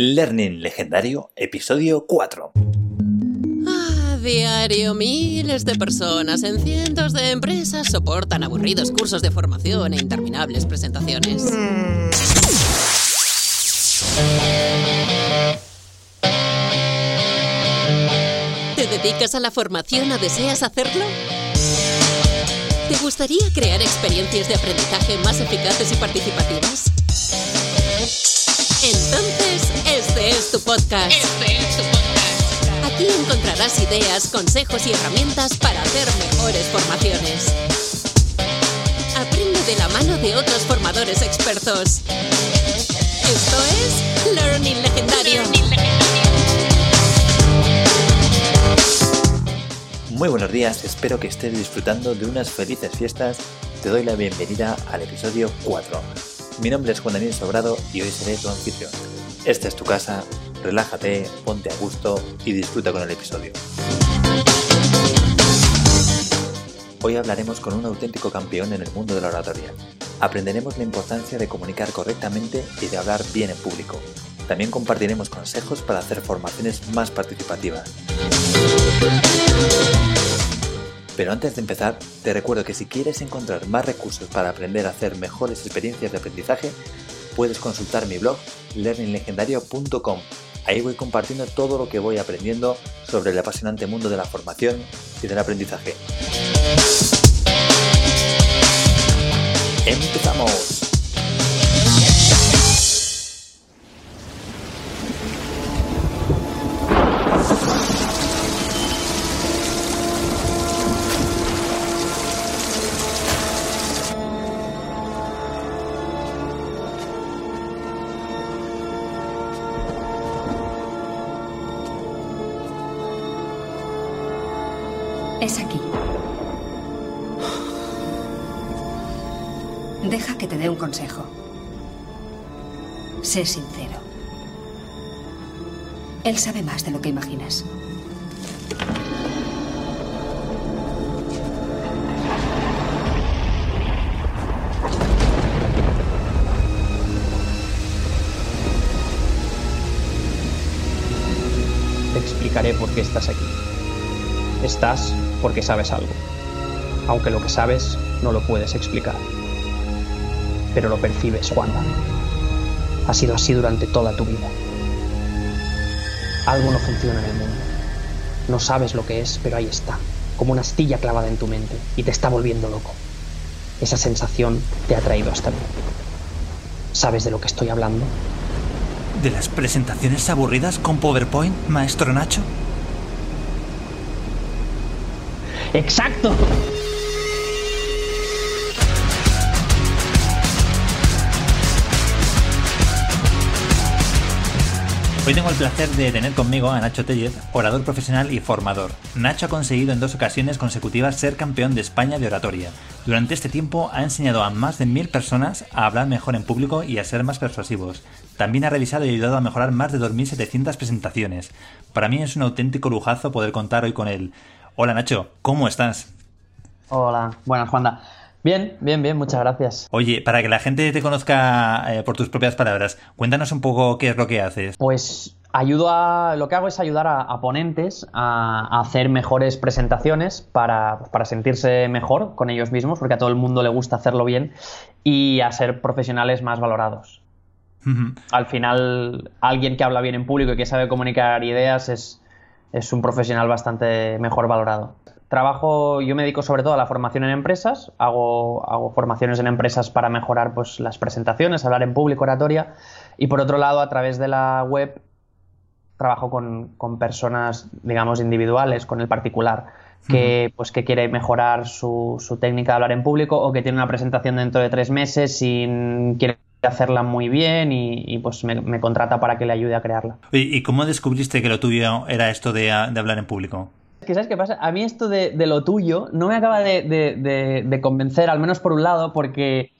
Learning Legendario, episodio 4. A diario, miles de personas en cientos de empresas soportan aburridos cursos de formación e interminables presentaciones. ¿Te dedicas a la formación o deseas hacerlo? ¿Te gustaría crear experiencias de aprendizaje más eficaces y participativas? Entonces, es tu podcast. Este es tu podcast. Aquí encontrarás ideas, consejos y herramientas para hacer mejores formaciones. Aprende de la mano de otros formadores expertos. Esto es Learning Legendario. Muy buenos días, espero que estés disfrutando de unas felices fiestas. Te doy la bienvenida al episodio 4. Mi nombre es Juan Daniel Sobrado y hoy seré tu anfitrión. Esta es tu casa, relájate, ponte a gusto y disfruta con el episodio. Hoy hablaremos con un auténtico campeón en el mundo de la oratoria. Aprenderemos la importancia de comunicar correctamente y de hablar bien en público. También compartiremos consejos para hacer formaciones más participativas. Pero antes de empezar, te recuerdo que si quieres encontrar más recursos para aprender a hacer mejores experiencias de aprendizaje, puedes consultar mi blog learninglegendario.com. Ahí voy compartiendo todo lo que voy aprendiendo sobre el apasionante mundo de la formación y del aprendizaje. ¡Empezamos! Dé un consejo. Sé sincero. Él sabe más de lo que imaginas. Te explicaré por qué estás aquí. Estás porque sabes algo, aunque lo que sabes no lo puedes explicar. Pero lo percibes, Juanda. Ha sido así durante toda tu vida. Algo no funciona en el mundo. No sabes lo que es, pero ahí está, como una astilla clavada en tu mente y te está volviendo loco. Esa sensación te ha traído hasta mí. ¿Sabes de lo que estoy hablando? ¿De las presentaciones aburridas con PowerPoint, maestro Nacho? ¡Exacto! Hoy tengo el placer de tener conmigo a Nacho Tellez, orador profesional y formador. Nacho ha conseguido en dos ocasiones consecutivas ser campeón de España de oratoria. Durante este tiempo ha enseñado a más de mil personas a hablar mejor en público y a ser más persuasivos. También ha revisado y ayudado a mejorar más de 2.700 presentaciones. Para mí es un auténtico lujazo poder contar hoy con él. Hola Nacho, ¿cómo estás? Hola, buenas, Juanda. Bien, bien, bien, muchas gracias. Oye, para que la gente te conozca eh, por tus propias palabras, cuéntanos un poco qué es lo que haces. Pues ayudo a. Lo que hago es ayudar a, a ponentes a, a, hacer mejores presentaciones para, para, sentirse mejor con ellos mismos, porque a todo el mundo le gusta hacerlo bien, y a ser profesionales más valorados. Uh -huh. Al final, alguien que habla bien en público y que sabe comunicar ideas es, es un profesional bastante mejor valorado. Trabajo, yo me dedico sobre todo a la formación en empresas, hago, hago formaciones en empresas para mejorar pues, las presentaciones, hablar en público, oratoria, y por otro lado, a través de la web, trabajo con, con personas, digamos, individuales, con el particular, que, pues, que quiere mejorar su, su, técnica de hablar en público o que tiene una presentación dentro de tres meses y quiere hacerla muy bien y, y pues me, me, contrata para que le ayude a crearla. ¿Y cómo descubriste que lo tuyo era esto de, de hablar en público? Que ¿sabes qué pasa? A mí esto de, de lo tuyo no me acaba de, de, de, convencer, al menos por un lado, porque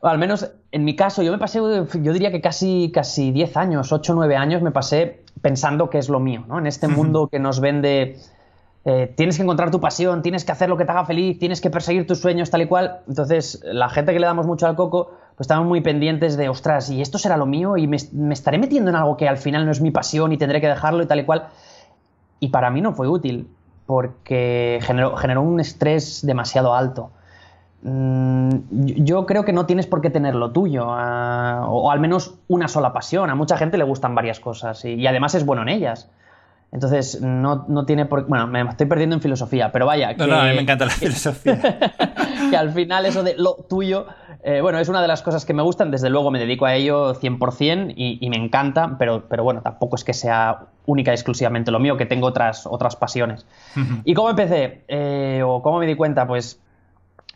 al menos en mi caso, yo me pasé, yo diría que casi, casi 10 años, 8 o 9 años me pasé pensando que es lo mío, ¿no? En este mundo que nos vende eh, tienes que encontrar tu pasión, tienes que hacer lo que te haga feliz, tienes que perseguir tus sueños tal y cual. Entonces, la gente que le damos mucho al coco, pues estamos muy pendientes de, ostras, ¿y esto será lo mío? ¿Y me, me estaré metiendo en algo que al final no es mi pasión y tendré que dejarlo y tal y cual? Y para mí no fue útil, porque generó, un estrés demasiado alto. Mm, yo creo que no tienes por qué tener lo tuyo, ah, o, al menos una sola pasión. A mucha gente le gustan varias cosas y además es bueno en ellas. Entonces, no, no, tiene por Bueno, me estoy perdiendo en filosofía, pero vaya. Que, no, no, a mí me encanta la filosofía. que al final eso de lo tuyo, eh, bueno, es una de las cosas que me gustan. Desde luego me dedico a ello 100% y, y me encanta, pero, pero bueno, tampoco es que sea única y exclusivamente lo mío, que tengo otras, otras pasiones. ¿Y cómo empecé? Eh, ¿O cómo me di cuenta? Pues,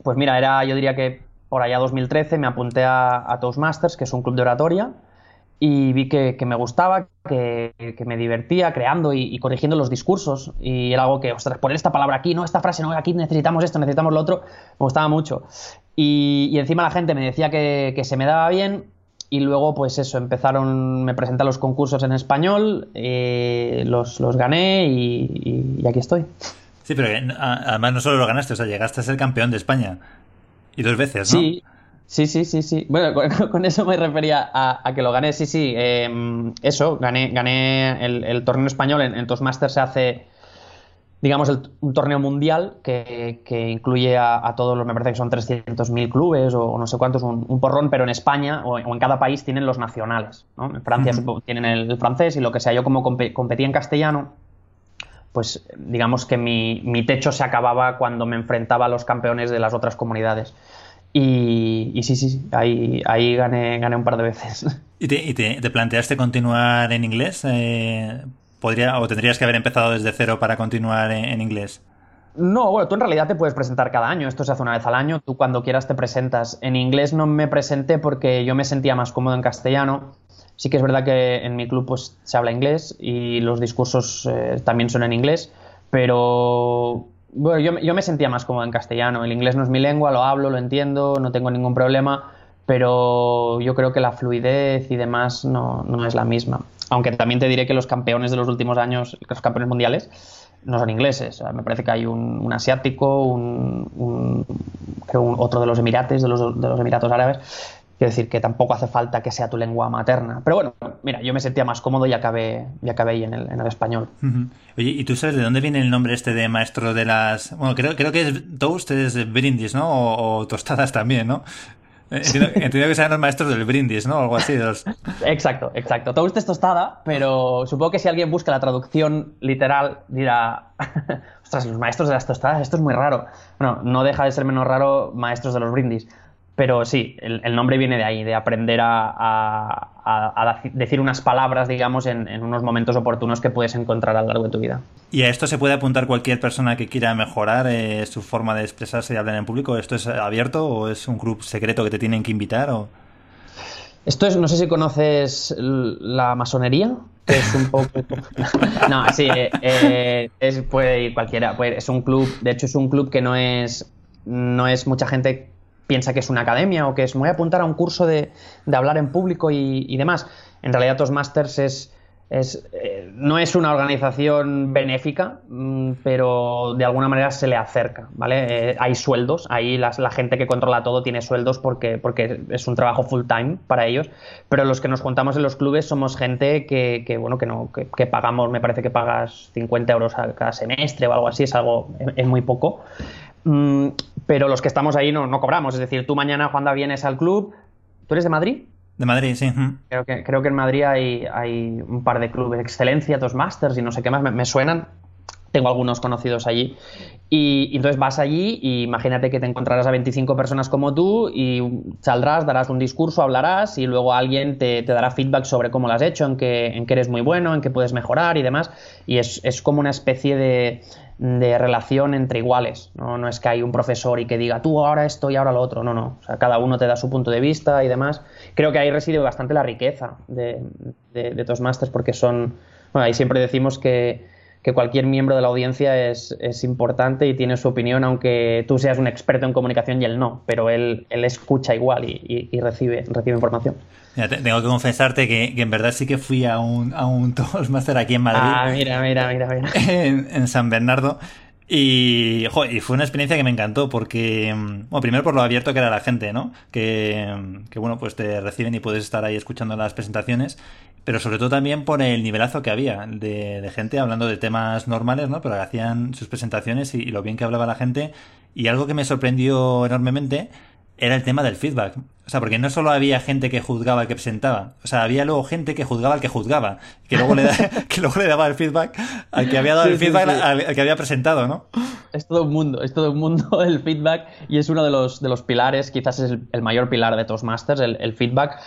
pues mira, era, yo diría que por allá 2013 me apunté a, a Toastmasters, que es un club de oratoria y vi que, que me gustaba, que, que, me divertía creando y, y, corrigiendo los discursos. Y era algo que, ostras, poner esta palabra aquí, no, esta frase, no, aquí necesitamos esto, necesitamos lo otro, me gustaba mucho. Y, y encima la gente me decía que, que, se me daba bien. Y luego, pues eso, empezaron, me presenté a los concursos en español, eh, los, los, gané y, y, aquí estoy. Sí, pero además no solo lo ganaste, o sea, llegaste a ser campeón de España. Y dos veces, ¿no? Sí. Sí, sí, sí, sí. Bueno, con, con eso me refería a, a, que lo gané. Sí, sí. Eh, eso, gané, gané el, el, torneo español. En, en Toastmasters se hace, digamos, el, un torneo mundial que, que incluye a, a, todos los, me parece que son 300.000 clubes o, o, no sé cuántos, un, un, porrón, pero en España o, o, en cada país tienen los nacionales. ¿no? En Francia uh -huh. tienen el, el, francés y lo que sea. Yo como comp competía en castellano, pues digamos que mi, mi techo se acababa cuando me enfrentaba a los campeones de las otras comunidades. Y, y, sí, sí, ahí, ahí gané, gané un par de veces. ¿Y te, y te, te planteaste continuar en inglés? Eh, ¿podría, ¿O tendrías que haber empezado desde cero para continuar en, en, inglés? No, bueno, tú en realidad te puedes presentar cada año, esto se hace una vez al año, tú cuando quieras te presentas. En inglés no me presenté porque yo me sentía más cómodo en castellano. Sí que es verdad que en mi club pues se habla inglés y los discursos eh, también son en inglés, pero bueno, yo, yo, me sentía más cómodo en castellano. El inglés no es mi lengua, lo hablo, lo entiendo, no tengo ningún problema, pero yo creo que la fluidez y demás no, no, es la misma. Aunque también te diré que los campeones de los últimos años, los campeones mundiales, no son ingleses. Me parece que hay un, un asiático, un, un, creo otro de los Emirates, de los, de los Emiratos Árabes, Quiero decir que tampoco hace falta que sea tu lengua materna. Pero bueno, mira, yo me sentía más cómodo y acabé, y acabé ahí en el, en el español. Uh -huh. Oye, ¿y tú sabes de dónde viene el nombre este de maestro de las... Bueno, creo, creo que es toast, es brindis, ¿no? O, o tostadas también, ¿no? Entiendo, entiendo, que sean los maestros del brindis, ¿no? Algo así. Los... Exacto, exacto. Toast es tostada, pero supongo que si alguien busca la traducción literal dirá, ostras, los maestros de las tostadas, esto es muy raro. Bueno, no deja de ser menos raro maestros de los brindis. Pero sí, el, el, nombre viene de ahí, de aprender a, a, a decir unas palabras, digamos, en, en, unos momentos oportunos que puedes encontrar a lo largo de tu vida. ¿Y a esto se puede apuntar cualquier persona que quiera mejorar eh, su forma de expresarse y hablar en público? ¿Esto es abierto o es un club secreto que te tienen que invitar? O... Esto es, no sé si conoces la masonería, que es un poco... no, sí, eh, eh, es, puede ir cualquiera. Puede, es un club, de hecho es un club que no es, no es mucha gente piensa que es una academia o que es me voy a apuntar a un curso de, hablar en público y, demás. En realidad Toastmasters es, es eh, no es una organización benéfica, mmm, pero de alguna manera se le acerca, ¿vale? Eh, hay sueldos, ahí la gente que controla todo tiene sueldos porque, es un trabajo full time para ellos, pero los que nos juntamos en los clubes somos gente que, bueno, que pagamos, me parece que pagas 50 euros cada semestre o algo así, es algo, es muy poco. Mm, pero los que estamos ahí no, no, cobramos. Es decir, tú mañana, cuando vienes al club. ¿Tú eres de Madrid? De Madrid, sí. Creo que, creo que en Madrid hay, hay un par de clubes, Excelencia, dos Masters y no sé qué más, me, me suenan. Tengo algunos conocidos allí. Y, y, entonces vas allí y imagínate que te encontrarás a 25 personas como tú y saldrás, darás un discurso, hablarás y luego alguien te, te dará feedback sobre cómo lo has hecho, en que, en que eres muy bueno, en que puedes mejorar y demás. Y es, es como una especie de, de relación entre iguales. ¿no? no es que hay un profesor y que diga tú ahora esto y ahora lo otro. No, no. O sea, cada uno te da su punto de vista y demás. Creo que ahí reside bastante la riqueza de, de, de Toastmasters porque son. Bueno, ahí siempre decimos que, que cualquier miembro de la audiencia es, es, importante y tiene su opinión, aunque tú seas un experto en comunicación y él no, pero él, él escucha igual y, y, y recibe, recibe información. Mira, tengo que confesarte que, que, en verdad sí que fui a un, a un Toastmaster aquí en Madrid. Ah, mira, mira, mira, mira. En, en San Bernardo. Y, jo, y fue una experiencia que me encantó porque, bueno, primero por lo abierto que era la gente, ¿no? Que, que, bueno, pues te reciben y puedes estar ahí escuchando las presentaciones, pero sobre todo también por el nivelazo que había de, de gente hablando de temas normales, ¿no? Pero hacían sus presentaciones y, y lo bien que hablaba la gente. Y algo que me sorprendió enormemente era el tema del feedback. O sea, porque no solo había gente que juzgaba al que presentaba, o sea, había luego gente que juzgaba al que juzgaba, que luego le, da, que luego le daba el feedback al que había dado sí, el feedback sí, sí. Al, al, que había presentado, ¿no? Es todo un mundo, es todo un mundo el feedback y es uno de los, de los pilares, quizás es el, el mayor pilar de Toastmasters, el, el, feedback,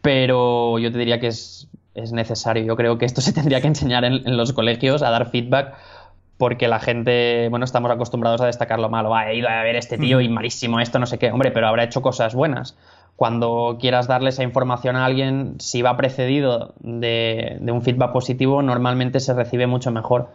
pero yo te diría que es, es necesario. Yo creo que esto se tendría que enseñar en, en los colegios a dar feedback porque la gente, bueno, estamos acostumbrados a destacar lo malo. Ah, he ido a ver este tío y malísimo esto, no sé qué. Hombre, pero habrá hecho cosas buenas. Cuando quieras darle esa información a alguien, si va precedido de, de un feedback positivo, normalmente se recibe mucho mejor.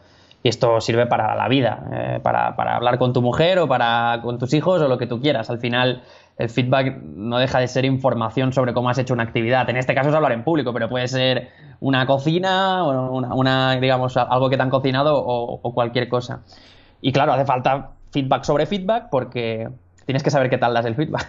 Y esto sirve para la vida, eh, para, para, hablar con tu mujer o para con tus hijos o lo que tú quieras. Al final, el feedback no deja de ser información sobre cómo has hecho una actividad. En este caso es hablar en público, pero puede ser una cocina o una, una digamos, algo que te han cocinado o, o, cualquier cosa. Y claro, hace falta feedback sobre feedback porque tienes que saber qué tal das el feedback.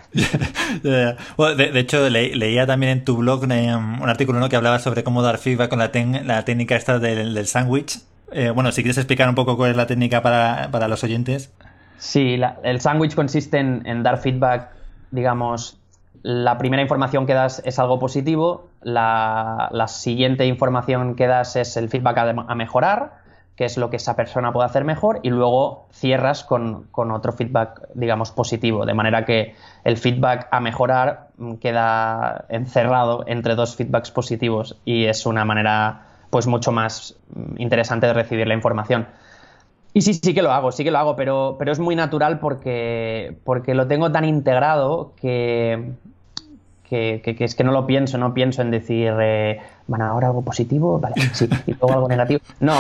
bueno, de, de, hecho, le, leía también en tu blog eh, un artículo ¿no? que hablaba sobre cómo dar feedback con la, ten, la técnica esta del, del sándwich. Eh, bueno, si quieres explicar un poco cuál es la técnica para, para los oyentes. Sí, la, el sándwich consiste en, en, dar feedback, digamos, la primera información que das es algo positivo, la, siguiente información que das es el feedback a, mejorar, que es lo que esa persona puede hacer mejor, y luego cierras con, con otro feedback, digamos, positivo, de manera que el feedback a mejorar queda encerrado entre dos feedbacks positivos y es una manera pues mucho más interesante de recibir la información. Y sí, sí que lo hago, sí que lo hago, pero, pero es muy natural porque, porque lo tengo tan integrado que, que, que, que es que no lo pienso, no pienso en decir, eh, bueno, ahora algo positivo, vale, sí, y luego algo negativo. No,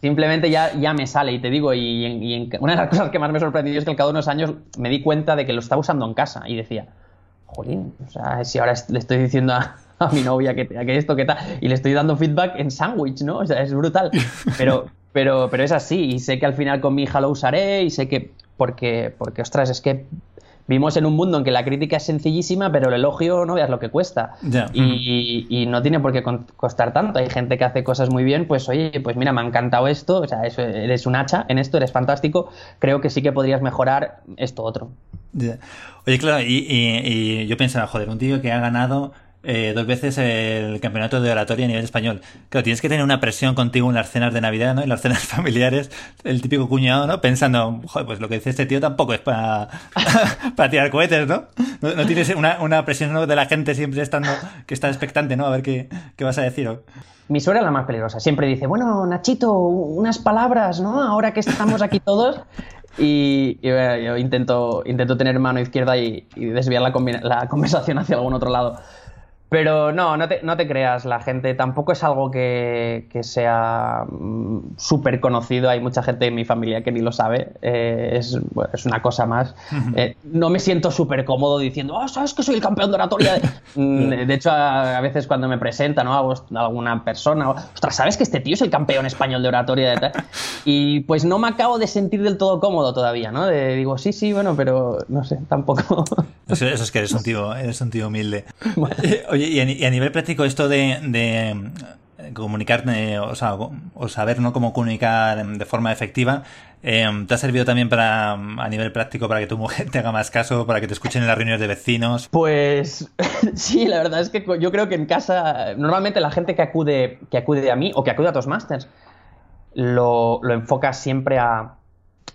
simplemente ya, ya me sale y te digo, y, y en, una de las cosas que más me sorprendió es que al cabo de unos años me di cuenta de que lo estaba usando en casa y decía, jolín, o sea, si ahora le estoy diciendo a, a mi novia que, que esto, que tal, y le estoy dando feedback en sándwich, ¿no? O sea, es brutal. Pero, pero, pero es así, y sé que al final con mi hija lo usaré, y sé que, porque, porque, ostras, es que vivimos en un mundo en que la crítica es sencillísima, pero el elogio no veas lo que cuesta. Yeah. Y, y, no tiene por qué costar tanto. Hay gente que hace cosas muy bien, pues oye, pues mira, me ha encantado esto, o sea, eres un hacha en esto, eres fantástico, creo que sí que podrías mejorar esto otro. Yeah. Oye, claro, y, y, y yo pensaba, joder, un tío que ha ganado eh, dos veces el campeonato de oratoria a nivel español. Claro, tienes que tener una presión contigo en las cenas de Navidad, ¿no? En las cenas familiares, el típico cuñado, ¿no? Pensando, joder, pues lo que dice este tío tampoco es para para tirar cohetes, ¿no? ¿no? No, tienes una, una presión ¿no? de la gente siempre estando, que está expectante, ¿no? A ver qué, qué vas a decir. ¿o? Mi suegra es la más peligrosa. Siempre dice, bueno, Nachito, unas palabras, ¿no? Ahora que estamos aquí todos. Y, y bueno, yo intento, intento tener mano izquierda y, y desviar la, la conversación hacia algún otro lado. Pero no, no te, no te, creas, la gente tampoco es algo que, que sea mm, súper conocido. Hay mucha gente en mi familia que ni lo sabe. Eh, es, bueno, es, una cosa más. Eh, no me siento súper cómodo diciendo, oh, ¿sabes que soy el campeón de oratoria? Mm, de hecho, a, a, veces cuando me presentan ¿no? a alguna persona, ostras, ¿sabes que este tío es el campeón español de oratoria? Y pues no me acabo de sentir del todo cómodo todavía, ¿no? De, digo, sí, sí, bueno, pero no sé, tampoco. Eso, eso es que eres un tío, eres un tío humilde. Bueno. Oye, y a, nivel práctico esto de, de comunicar, eh, o, sea, o, saber ¿no? cómo comunicar de forma efectiva, eh, ¿te ha servido también para a nivel práctico para que tu mujer te haga más caso, para que te escuchen en las reuniones de vecinos? Pues sí, la verdad es que yo creo que en casa, normalmente la gente que acude, que acude a mí o que acude a Toastmasters, lo, lo enfoca siempre a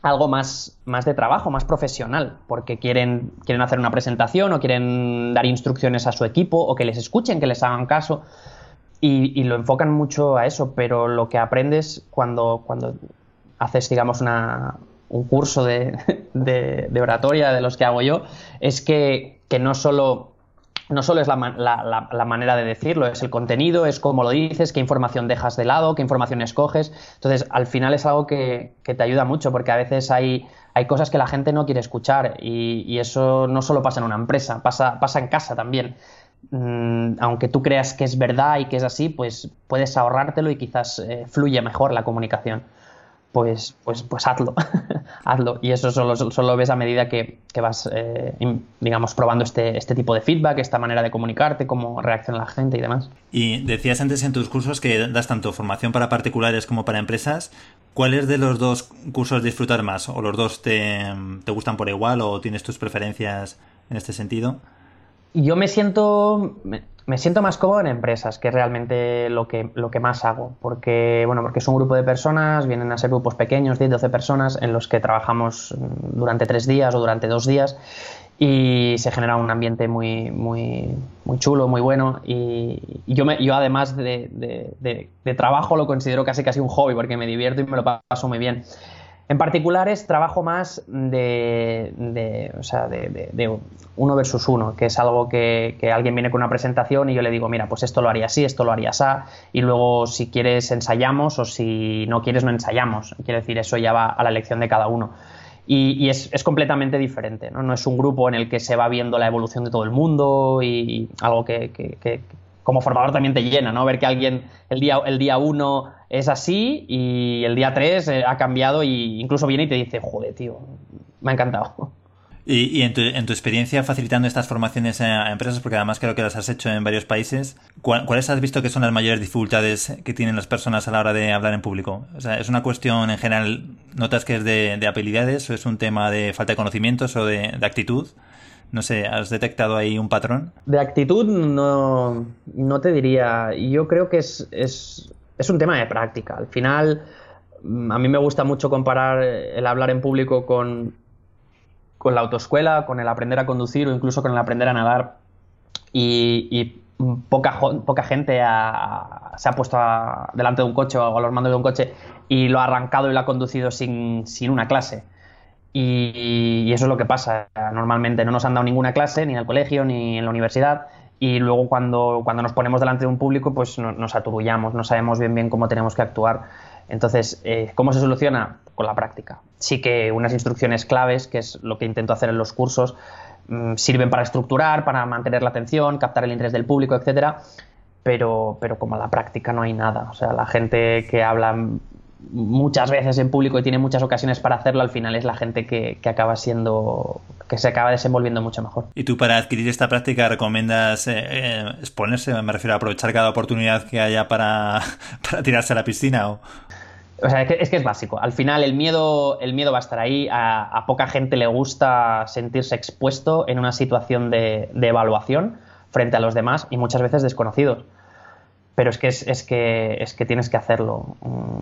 algo más, más de trabajo, más profesional, porque quieren, quieren hacer una presentación o quieren dar instrucciones a su equipo o que les escuchen, que les hagan caso. Y, lo enfocan mucho a eso, pero lo que aprendes cuando, cuando haces, digamos, una, un curso de, de, de, oratoria de los que hago yo, es que, que no solo no solo es la, la, la, manera de decirlo, es el contenido, es cómo lo dices, qué información dejas de lado, qué información escoges. Entonces, al final es algo que, que te ayuda mucho, porque a veces hay, hay cosas que la gente no quiere escuchar y, y, eso no solo pasa en una empresa, pasa, pasa en casa también. Mm, aunque tú creas que es verdad y que es así, pues puedes ahorrártelo y quizás eh, fluye mejor la comunicación. Pues, pues, pues hazlo, hazlo. Y eso solo, solo ves a medida que, que vas, eh, digamos, probando este, este tipo de feedback, esta manera de comunicarte, cómo reacciona la gente y demás. Y decías antes en tus cursos que das tanto formación para particulares como para empresas. ¿Cuáles de los dos cursos disfrutar más? ¿O los dos te, te gustan por igual o tienes tus preferencias en este sentido? yo me siento, me, siento más cómodo en empresas, que es realmente lo que, lo que más hago, porque, bueno, porque es un grupo de personas, vienen a ser grupos pequeños, 10, 12 personas, en los que trabajamos durante tres días o durante dos días y se genera un ambiente muy, muy, muy chulo, muy bueno y, yo, me, yo además de, de, de, trabajo lo considero casi casi un hobby porque me divierto y me lo paso muy bien. En particulares trabajo más de, de, o sea, de, uno versus uno, que es algo que, alguien viene con una presentación y yo le digo, mira, pues esto lo haría así, esto lo haría así, y luego si quieres ensayamos o si no quieres no ensayamos. Quiero decir, eso ya va a la elección de cada uno. Y, es, completamente diferente, ¿no? No es un grupo en el que se va viendo la evolución de todo el mundo y, algo que, que como formador también te llena, ¿no? Ver que alguien el día, el día uno es así y el día 3 eh, ha cambiado y incluso viene y te dice, joder, tío, me ha encantado. Y, y en, tu, en, tu, experiencia facilitando estas formaciones a empresas, porque además creo que las has hecho en varios países, ¿cuáles has visto que son las mayores dificultades que tienen las personas a la hora de hablar en público? O sea, ¿es una cuestión en general, notas que es de, de habilidades o es un tema de falta de conocimientos o de, de actitud? No sé, ¿has detectado ahí un patrón? De actitud no, no te diría. Yo creo que es, es, es un tema de práctica. Al final, mm, a mí me gusta mucho comparar el hablar en público con, la autoescuela, con el aprender a conducir o incluso con el aprender a nadar. Y, poca, gente se ha puesto delante de un coche o a los mandos de un coche y lo ha arrancado y lo ha conducido sin, sin una clase. Y, y, eso es lo que pasa. Normalmente no nos han dado ninguna clase, ni en el colegio, ni en la universidad y luego cuando, cuando nos ponemos delante de un público pues no, nos aturullamos, no sabemos bien bien cómo tenemos que actuar. Entonces, eh, ¿cómo se soluciona? Con la práctica. Sí que unas instrucciones claves, que es lo que intento hacer en los cursos, mmm, sirven para estructurar, para mantener la atención, captar el interés del público, etcétera, pero, pero como la práctica no hay nada. O sea, la gente que habla muchas veces en público y tiene muchas ocasiones para hacerlo, al final es la gente que, que, acaba siendo, que se acaba desenvolviendo mucho mejor. ¿Y tú para adquirir esta práctica recomiendas eh, eh, exponerse? Me refiero a aprovechar cada oportunidad que haya para, para tirarse a la piscina o... O sea, es que, es que, es básico. Al final el miedo, el miedo va a estar ahí. A, a poca gente le gusta sentirse expuesto en una situación de, de evaluación frente a los demás y muchas veces desconocidos pero es que, es, que, es que tienes que hacerlo.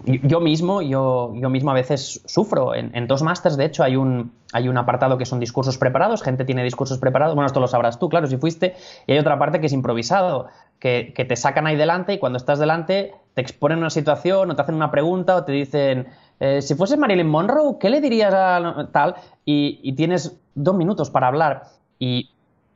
Yo mismo, yo, yo mismo a veces sufro. En, dos másters, de hecho, hay un, hay un apartado que son discursos preparados, gente tiene discursos preparados, bueno, esto lo sabrás tú, claro, si fuiste, y hay otra parte que es improvisado, que, te sacan ahí delante y cuando estás delante te exponen una situación o te hacen una pregunta o te dicen, eh, si fuese Marilyn Monroe, ¿qué le dirías a tal? Y, tienes dos minutos para hablar. Y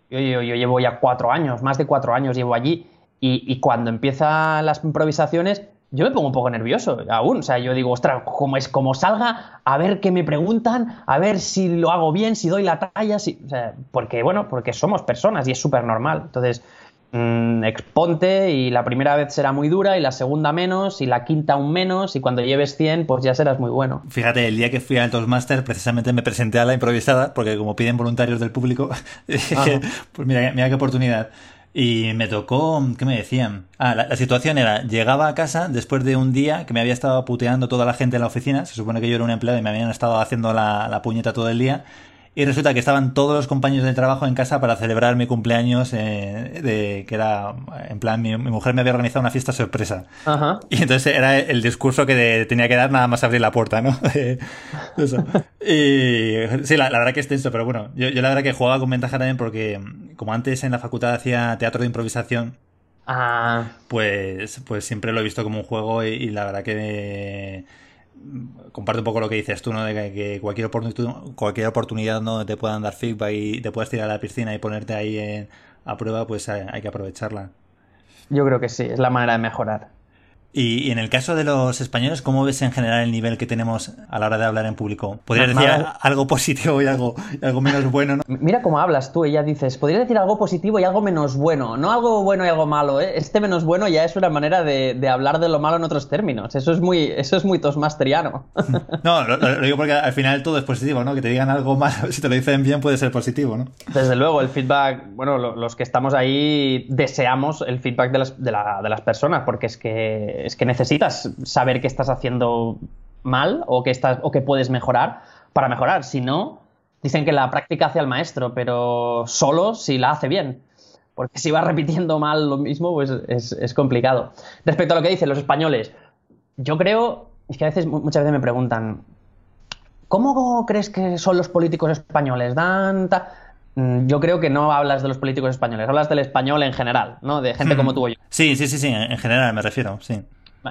yo, yo llevo ya cuatro años, más de cuatro años llevo allí y, y, cuando empiezan las improvisaciones, yo me pongo un poco nervioso aún. O sea, yo digo, ostras, como es como salga, a ver qué me preguntan, a ver si lo hago bien, si doy la talla, si... O sea, porque, bueno, porque somos personas y es súper normal. Entonces, mmm, exponte y la primera vez será muy dura y la segunda menos y la quinta aún menos y cuando lleves 100 pues ya serás muy bueno. Fíjate, el día que fui al Toastmaster precisamente me presenté a la improvisada porque como piden voluntarios del público, pues mira, mira qué oportunidad. Y me tocó, ¿qué me decían? Ah, la, situación era, llegaba a casa después de un día que me había estado puteando toda la gente en la oficina, se supone que yo era un empleado y me habían estado haciendo la, la puñeta todo el día, y resulta que estaban todos los compañeros del trabajo en casa para celebrar mi cumpleaños, eh, de, que era, en plan, mi, mi, mujer me había organizado una fiesta sorpresa. Ajá. Y entonces era el discurso que de, tenía que dar nada más abrir la puerta, ¿no? Eso. Y sí, la, la, verdad que es tenso, pero bueno, yo, yo la verdad que jugaba con ventaja también porque como antes en la facultad hacía teatro de improvisación, ah. pues, pues siempre lo he visto como un juego y, y la verdad que comparte un poco lo que dices tú, ¿no? De que, cualquier, oportunidad, cualquier oportunidad no te puedan dar feedback y te puedes tirar a la piscina y ponerte ahí en, a prueba, pues hay, hay que aprovecharla. Yo creo que sí, es la manera de mejorar. Y, y en el caso de los españoles, ¿cómo ves en general el nivel que tenemos a la hora de hablar en público? ¿Podrías decir algo positivo y algo, y algo menos bueno? ¿no? Mira cómo hablas tú, ella dices, podrías decir algo positivo y algo menos bueno, no algo bueno y algo malo, ¿eh? Este menos bueno ya es una manera de, de hablar de lo malo en otros términos, eso es muy, eso es muy tosmasteriano. No, lo, lo digo porque al final todo es positivo, ¿no? Que te digan algo malo, si te lo dicen bien puede ser positivo, ¿no? Desde luego, el feedback, bueno, lo- los que estamos ahí deseamos el feedback de las, de la- de las personas, porque es que, es que necesitas saber qué estás haciendo mal o que, estás, o que puedes mejorar para mejorar. Si no, dicen que la práctica hace al maestro, pero solo si la hace bien. Porque si vas repitiendo mal lo mismo, pues es, complicado. Respecto a lo que dicen los españoles, yo creo, es que a veces, muchas veces me preguntan, ¿Cómo crees que son los políticos españoles? ¿Dan ta- Yo creo que no hablas de los políticos españoles, hablas del español en general, ¿no? De gente como tú o yo. Sí, sí, sí, sí, en general me refiero, sí.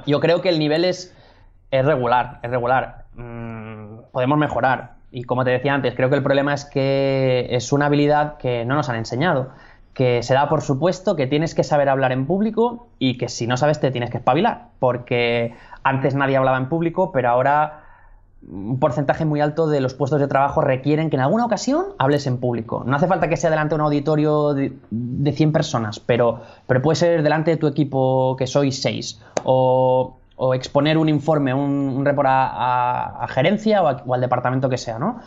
Yo creo que el nivel es, es regular, es regular. Mm, podemos mejorar. Y como te decía antes, creo que el problema es que es una habilidad que no nos han enseñado. Que se da por supuesto que tienes que saber hablar en público y que si no sabes te tienes que espabilar. Porque antes nadie hablaba en público, pero ahora un porcentaje muy alto de los puestos de trabajo requieren que en alguna ocasión hables en público. No hace falta que sea delante de un auditorio de, de 100 personas, pero, pero puede ser delante de tu equipo que sois 6. O, exponer un informe, un, un report a, gerencia o, o al departamento que sea, ¿no?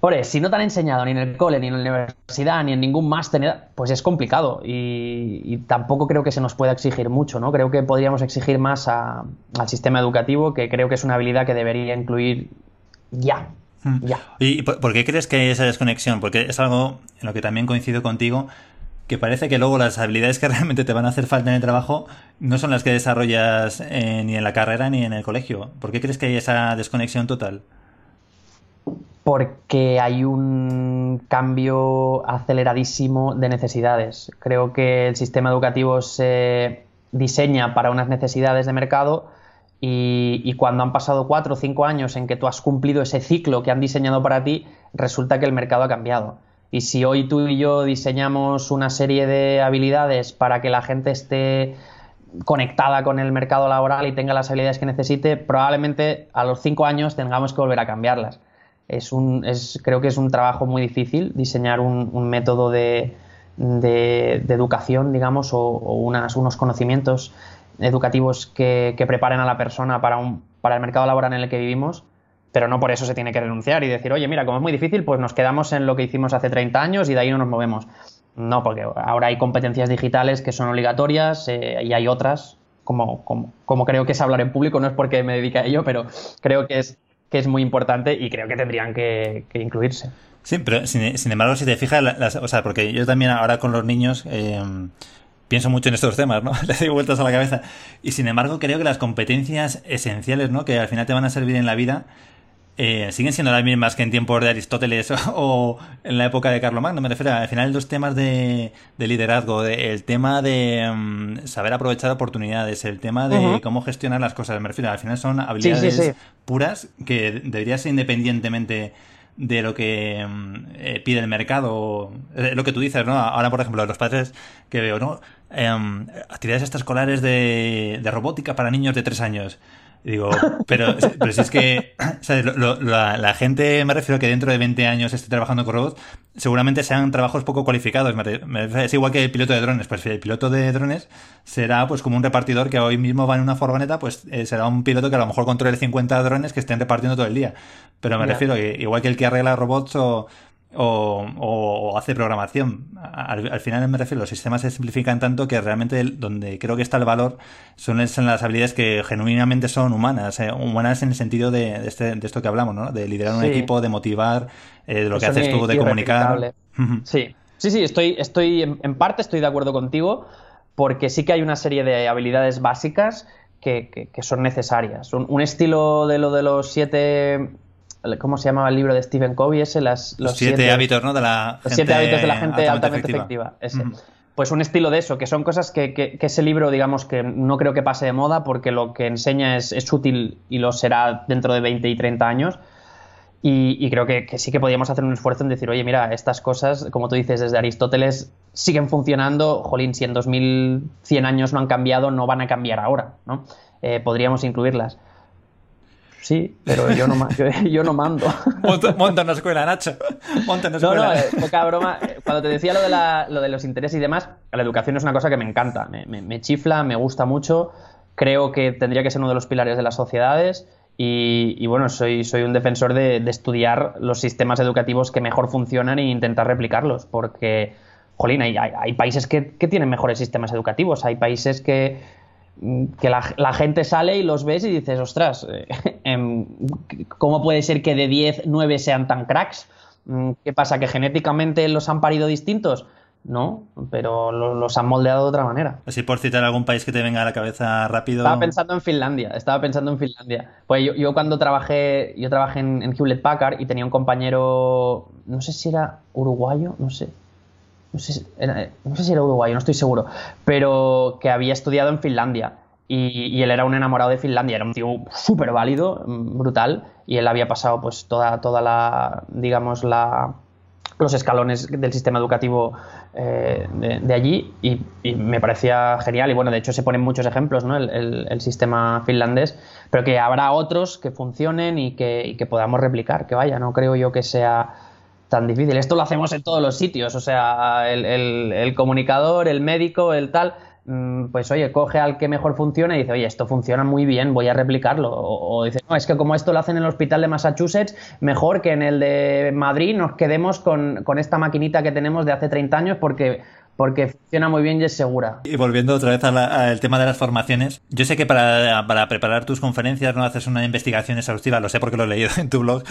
Ore, si no te han enseñado ni en el cole, ni en la universidad, ni en ningún máster, pues es complicado y, y tampoco creo que se nos pueda exigir mucho, ¿no? Creo que podríamos exigir más a- al sistema educativo, que creo que es una habilidad que debería incluir ya, Mm. ya. ¿Y por, por qué crees que hay esa desconexión? Porque es algo en lo que también coincido contigo, que parece que luego las habilidades que realmente te van a hacer falta en el trabajo no son las que desarrollas eh, ni en la carrera ni en el colegio. ¿Por qué crees que hay esa desconexión total? Porque hay un cambio aceleradísimo de necesidades. Creo que el sistema educativo se diseña para unas necesidades de mercado y, y cuando han pasado cuatro o cinco años en que tú has cumplido ese ciclo que han diseñado para ti, resulta que el mercado ha cambiado. Y si hoy tú y yo diseñamos una serie de habilidades para que la gente esté conectada con el mercado laboral y tenga las habilidades que necesite, probablemente a los cinco años tengamos que volver a cambiarlas. Es un, es, creo que es un trabajo muy difícil diseñar un, un método de, de, educación, digamos, o, o unas, unos conocimientos educativos que, que preparen a la persona para, un, para el mercado laboral en el que vivimos, pero no por eso se tiene que renunciar y decir, oye, mira, como es muy difícil, pues nos quedamos en lo que hicimos hace 30 años y de ahí no nos movemos. No, porque ahora hay competencias digitales que son obligatorias eh, y hay otras, como, como, como creo que es hablar en público, no es porque me dedique a ello, pero creo que es, que es muy importante y creo que tendrían que, incluirse. Sí, pero sin, embargo, si te fijas, o sea, porque yo también ahora con los niños eh, pienso mucho en estos temas, ¿no? Les doy vueltas a la cabeza. Y sin embargo, creo que las competencias esenciales, ¿no? Que al final te van a servir en la vida, eh, siguen siendo las mismas que en tiempos de Aristóteles o, o en la época de Carlomagno. Me refiero al final los temas de, de liderazgo, de, el tema de um, saber aprovechar oportunidades, el tema de uh -huh. cómo gestionar las cosas. Me refiero, al final son habilidades sí, sí, sí. puras que deberías independientemente de lo que eh, pide el mercado, eh, lo que tú dices, ¿no? Ahora, por ejemplo, los padres que veo, ¿no? Eh, actividades extraescolares de, de robótica para niños de tres años. Digo, pero, pero si es que ¿sabes? Lo, lo, la, la, gente, me refiero a que dentro de 20 años esté trabajando con robots, seguramente sean trabajos poco cualificados. Es igual que el piloto de drones. Pues el piloto de drones será pues como un repartidor que hoy mismo va en una furgoneta, pues eh, será un piloto que a lo mejor controle 50 drones que estén repartiendo todo el día. Pero me yeah. refiero igual que el que arregla robots o, o, o, hace programación. Al, al, final me refiero, los sistemas se simplifican tanto que realmente donde creo que está el valor son las habilidades que genuinamente son humanas, eh, humanas en el sentido de, de, este, de, esto que hablamos, ¿no? De liderar un sí. equipo, de motivar, eh, de lo que haces tú, de comunicar. Sí, sí, sí, estoy, estoy en, en, parte estoy de acuerdo contigo porque sí que hay una serie de habilidades básicas que, que, que son necesarias. Un, un estilo de lo de los siete ¿Cómo se llamaba el libro de Stephen Covey? Ese, las, los, siete, siete, hábitos, ¿no? De la los siete hábitos de la gente altamente, efectiva. efectiva. -huh. Pues un estilo de eso, que son cosas que, que, que, ese libro, digamos, que no creo que pase de moda porque lo que enseña es, es útil y lo será dentro de 20 y 30 años. Y, y creo que, que, sí que podríamos hacer un esfuerzo en decir, oye, mira, estas cosas, como tú dices, desde Aristóteles siguen funcionando, jolín, si en 2100 años no han cambiado, no van a cambiar ahora, ¿no? Eh, podríamos incluirlas. Sí, pero yo no, yo, yo no mando. Monta, una escuela, Nacho. Monta una No, escuela. no, eh, poca broma. Cuando te decía lo de, la- lo de los intereses y demás, la educación es una cosa que me encanta, me, me- me chifla, me gusta mucho. Creo que tendría que ser uno de los pilares de las sociedades. Y, y bueno, soy, soy un defensor de, de estudiar los sistemas educativos que mejor funcionan e intentar replicarlos. Porque, jolín, hay, hay- hay países que, que tienen mejores sistemas educativos. Hay países que, que la, la gente sale y los ves y dices, ostras, eh, em, ¿cómo puede ser que de 10, 9 sean tan cracks? Mm, ¿Qué pasa? ¿Que genéticamente los han parido distintos? No, pero lo- los han moldeado de otra manera. Así por citar algún país que te venga a la cabeza rápido. Estaba pensando en Finlandia, estaba pensando en Finlandia. Pues yo, yo cuando trabajé, yo trabajé en, en Hewlett Packard y tenía un compañero, no sé si era uruguayo, no sé. No sé, era- no sé si era uruguayo, no estoy seguro, pero que había estudiado en Finlandia. Y, él era un enamorado de Finlandia, era un tío súper válido, brutal, y él había pasado pues toda, toda la, digamos, la, los escalones del sistema educativo eh, de, allí y, me parecía genial y bueno, de hecho se ponen muchos ejemplos, ¿no? El, el- el sistema finlandés, pero que habrá otros que funcionen y que, y que podamos replicar, que vaya, no creo yo que sea tan difícil. Esto lo hacemos en todos los sitios, o sea, el, el- comunicador, el médico, el tal, mm, pues oye, coge al que mejor funciona y dice, oye, esto funciona muy bien, voy a replicarlo. O, o dice, no, es que como esto lo hacen en el hospital de Massachusetts, mejor que en el de Madrid nos quedemos con, con esta maquinita que tenemos de hace 30 años porque, porque funciona muy bien y es segura. Y volviendo otra vez al tema de las formaciones, yo sé que para, para preparar tus conferencias no haces una investigación exhaustiva, lo sé porque lo he leído en tu blog,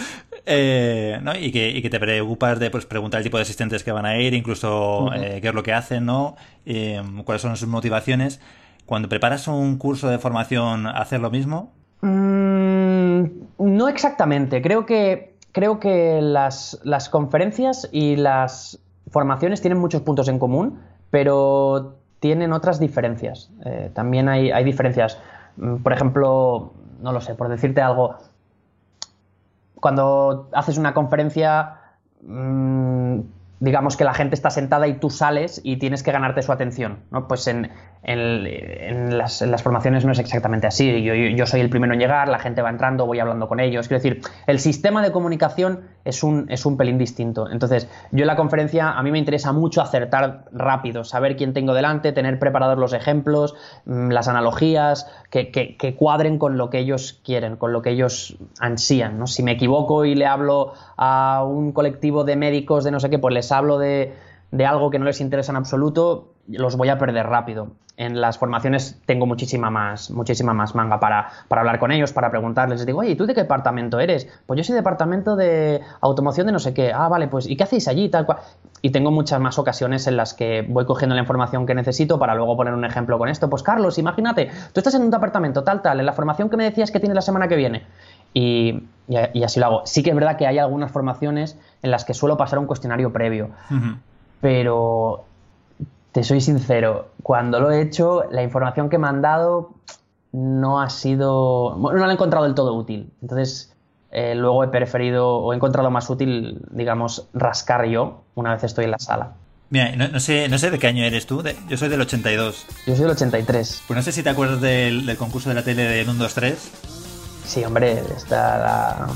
eh, ¿no? y, que, y que te preocupas de pues, preguntar el tipo de asistentes que van a ir, incluso eh, qué es lo que hacen, ¿no? Eh, cuáles son sus motivaciones. Cuando preparas un curso de formación, ¿haces lo mismo? Mm, no exactamente. Creo que, creo que las, las conferencias y las formaciones tienen muchos puntos en común, pero tienen otras diferencias. Eh, también hay, hay diferencias. Mm, Por ejemplo, no lo sé, por decirte algo, cuando haces una conferencia, mm, digamos que la gente está sentada y tú sales y tienes que ganarte su atención, ¿no? Pues en, en- en las, formaciones no es exactamente así. Yo, yo- yo soy el primero en llegar, la gente va entrando, voy hablando con ellos. Quiero decir, el sistema de comunicación es un, es un pelín distinto. Entonces, yo en la conferencia a mí me interesa mucho acertar rápido, saber quién tengo delante, tener preparados los ejemplos, mm, las analogías, que, que- que cuadren con lo que ellos quieren, con lo que ellos ansían. ¿no? Si me equivoco y le hablo a un colectivo de médicos de no sé qué, pues les hablo de, algo que no les interesa en absoluto, los voy a perder rápido. En las formaciones tengo muchísima más, muchísima más manga para, para hablar con ellos, para preguntarles. Les digo, oye, ¿y tú de qué departamento eres? Pues yo soy departamento de automoción de no sé qué. Ah, vale, pues ¿y qué hacéis allí? Tal cual. Y tengo muchas más ocasiones en las que voy cogiendo la información que necesito para luego poner un ejemplo con esto. Pues Carlos, imagínate, tú estás en un departamento tal, tal, en la formación que me decías que tienes la semana que viene. Y, y, y así lo hago. Sí que es verdad que hay algunas formaciones en las que suelo pasar un cuestionario previo pero te soy sincero, cuando lo he hecho, la información que me han dado no ha sido, bueno, no la he encontrado del todo útil. Entonces, eh, luego he preferido o he encontrado más útil, digamos, rascar yo una vez estoy en la sala. Mira, no, no sé, no sé de qué año eres tú, de- yo soy del 82. Yo soy del 83. Pues no sé si te acuerdas del, del concurso de la tele de 1, 2, 3. Sí, hombre, está la...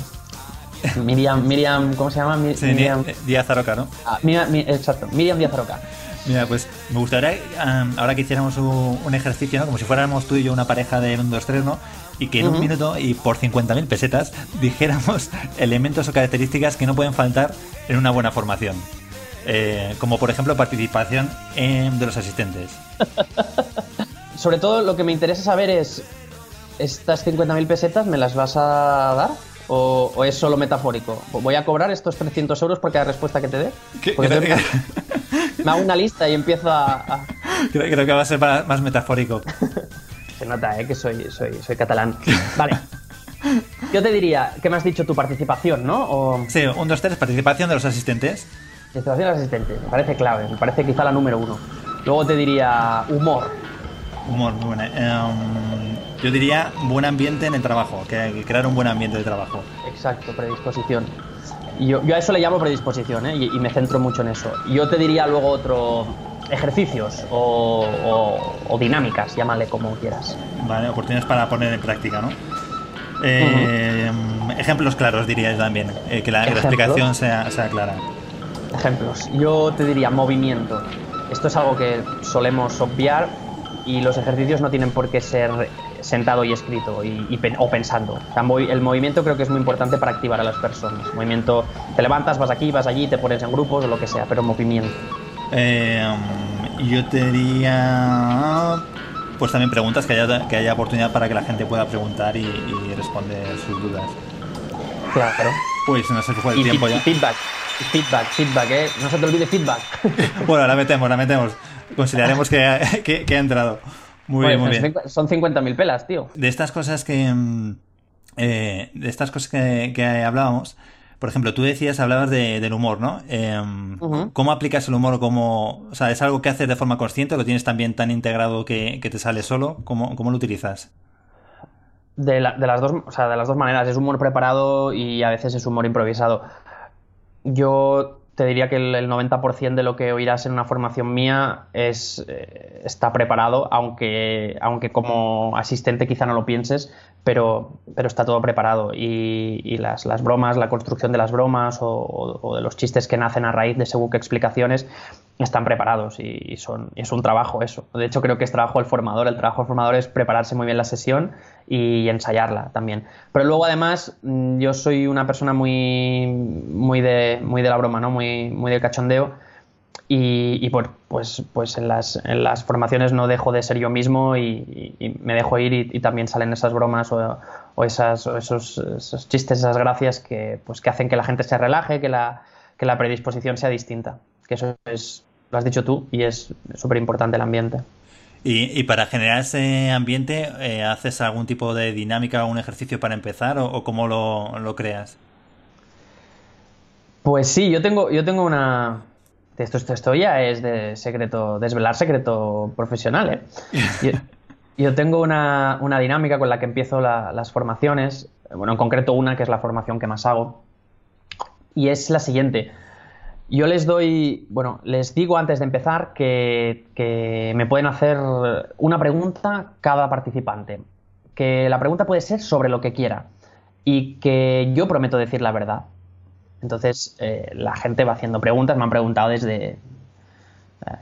Miriam, Miriam, ¿cómo se llama? Sí, Miriam, Di- Díaz Aroca, ¿no? ah, Miriam- Mi- exacto, Miriam Díaz Aroca. Mira, pues me gustaría um, ahora que hiciéramos un, un ejercicio, ¿no? Como si fuéramos tú y yo una pareja de 1, 2, 3, ¿no? Y que en un minuto y por 50.000 pesetas dijéramos elementos o características que no pueden faltar en una buena formación. Eh, como por ejemplo participación en- de los asistentes. Sobre todo lo que me interesa saber es, ¿estas 50.000 pesetas me las vas a dar? ¿O, o es solo metafórico? ¿Voy a cobrar estos 300 euros por cada respuesta que te dé? Creo, me hago una lista y empiezo a... a- creo- creo que va a ser más metafórico. Se nota, ¿eh? Que soy, soy, soy catalán. Vale. Yo te diría, ¿qué me has dicho? Tu participación, ¿no? O Sí, 1, 2, 3, participación de los asistentes. participación del asistente. Me parece clave, me parece quizá la número uno. Luego te diría humor. Humor, muy buena. Em, yo diría buen ambiente en el trabajo, que, crear un buen ambiente de trabajo. Exacto, predisposición. Yo, yo a eso le llamo predisposición, ¿eh? y, y me centro mucho en eso. Yo te diría luego otro, ejercicios o, o- o dinámicas, llámale como quieras. Vale, oportunidades para poner en práctica, ¿no? Eh, Ejemplos claros, diría yo también. eh, que, la, que la Ejemplos. explicación sea, sea clara. Ejemplos. Yo te diría movimiento. Esto es algo que solemos obviar y los ejercicios no tienen por qué ser sentado y escrito y, y pen- o pensando. O sea, el movimiento creo que es muy importante para activar a las personas. Movimiento, te levantas, vas aquí, vas allí, te pones en grupos o lo que sea, pero movimiento. Eh, yo te diría. Pues también preguntas, que haya, que haya oportunidad para que la gente pueda preguntar y, y responder sus dudas. Claro. Uy, se nos fue el Y, tiempo ya. feedback. Feedback, feedback, ¿eh? No se te olvide feedback. Bueno, la metemos, la metemos. Consideraremos que, que- que ha entrado. Muy bien, muy Pues, bien. Son 50.000 pelas, tío. De estas cosas que. mm, eh, de estas cosas que, que hablábamos. Por ejemplo, tú decías, hablabas de- del humor, ¿no? Eh, Ujú. ¿Cómo aplicas el humor? ¿Cómo, o sea, ¿Es algo que haces de forma consciente? ¿Lo tienes también tan integrado que, que te sale solo? ¿Cómo, cómo lo utilizas? De, la- de las dos, o sea, de las dos maneras, es humor preparado y a veces es humor improvisado. Yo te diría que el, el 90% de lo que oirás en una formación mía es, eh, está preparado, aunque, aunque como asistente quizá no lo pienses, pero, pero está todo preparado. Y, y las, las bromas, la construcción de las bromas o, o- o de los chistes que nacen a raíz de según qué explicaciones están preparados y, son, es un trabajo eso. De hecho, creo que es trabajo del formador. El trabajo del formador es prepararse muy bien la sesión y ensayarla también. Pero luego, además, mm, yo soy una persona muy, muy, de, muy de la broma, ¿no? muy, muy del cachondeo. Y, y por- pues, pues en, las, en las formaciones no dejo de ser yo mismo y, y- y me dejo ir y también salen esas bromas o, o esas, o esos, esos chistes, esas gracias que, pues, que hacen que la gente se relaje, que la, que la predisposición sea distinta. Que eso es, lo has dicho tú y es súper importante el ambiente. Y, y para generar ese ambiente, eh, ¿haces algún tipo de dinámica o un ejercicio para empezar o, o cómo lo, lo creas? Pues sí, yo tengo, yo tengo una. Esto, esto, esto ya es de secreto, desvelar secreto profesional, ¿eh? Yo, yo tengo una, una dinámica con la que empiezo la- las formaciones, bueno, en concreto una que es la formación que más hago, y es la siguiente. Yo les doy, bueno, les digo antes de empezar que, que me pueden hacer una pregunta cada participante. Que la pregunta puede ser sobre lo que quiera y que yo prometo decir la verdad. Entonces, eh, la gente va haciendo preguntas, me han preguntado desde... eh,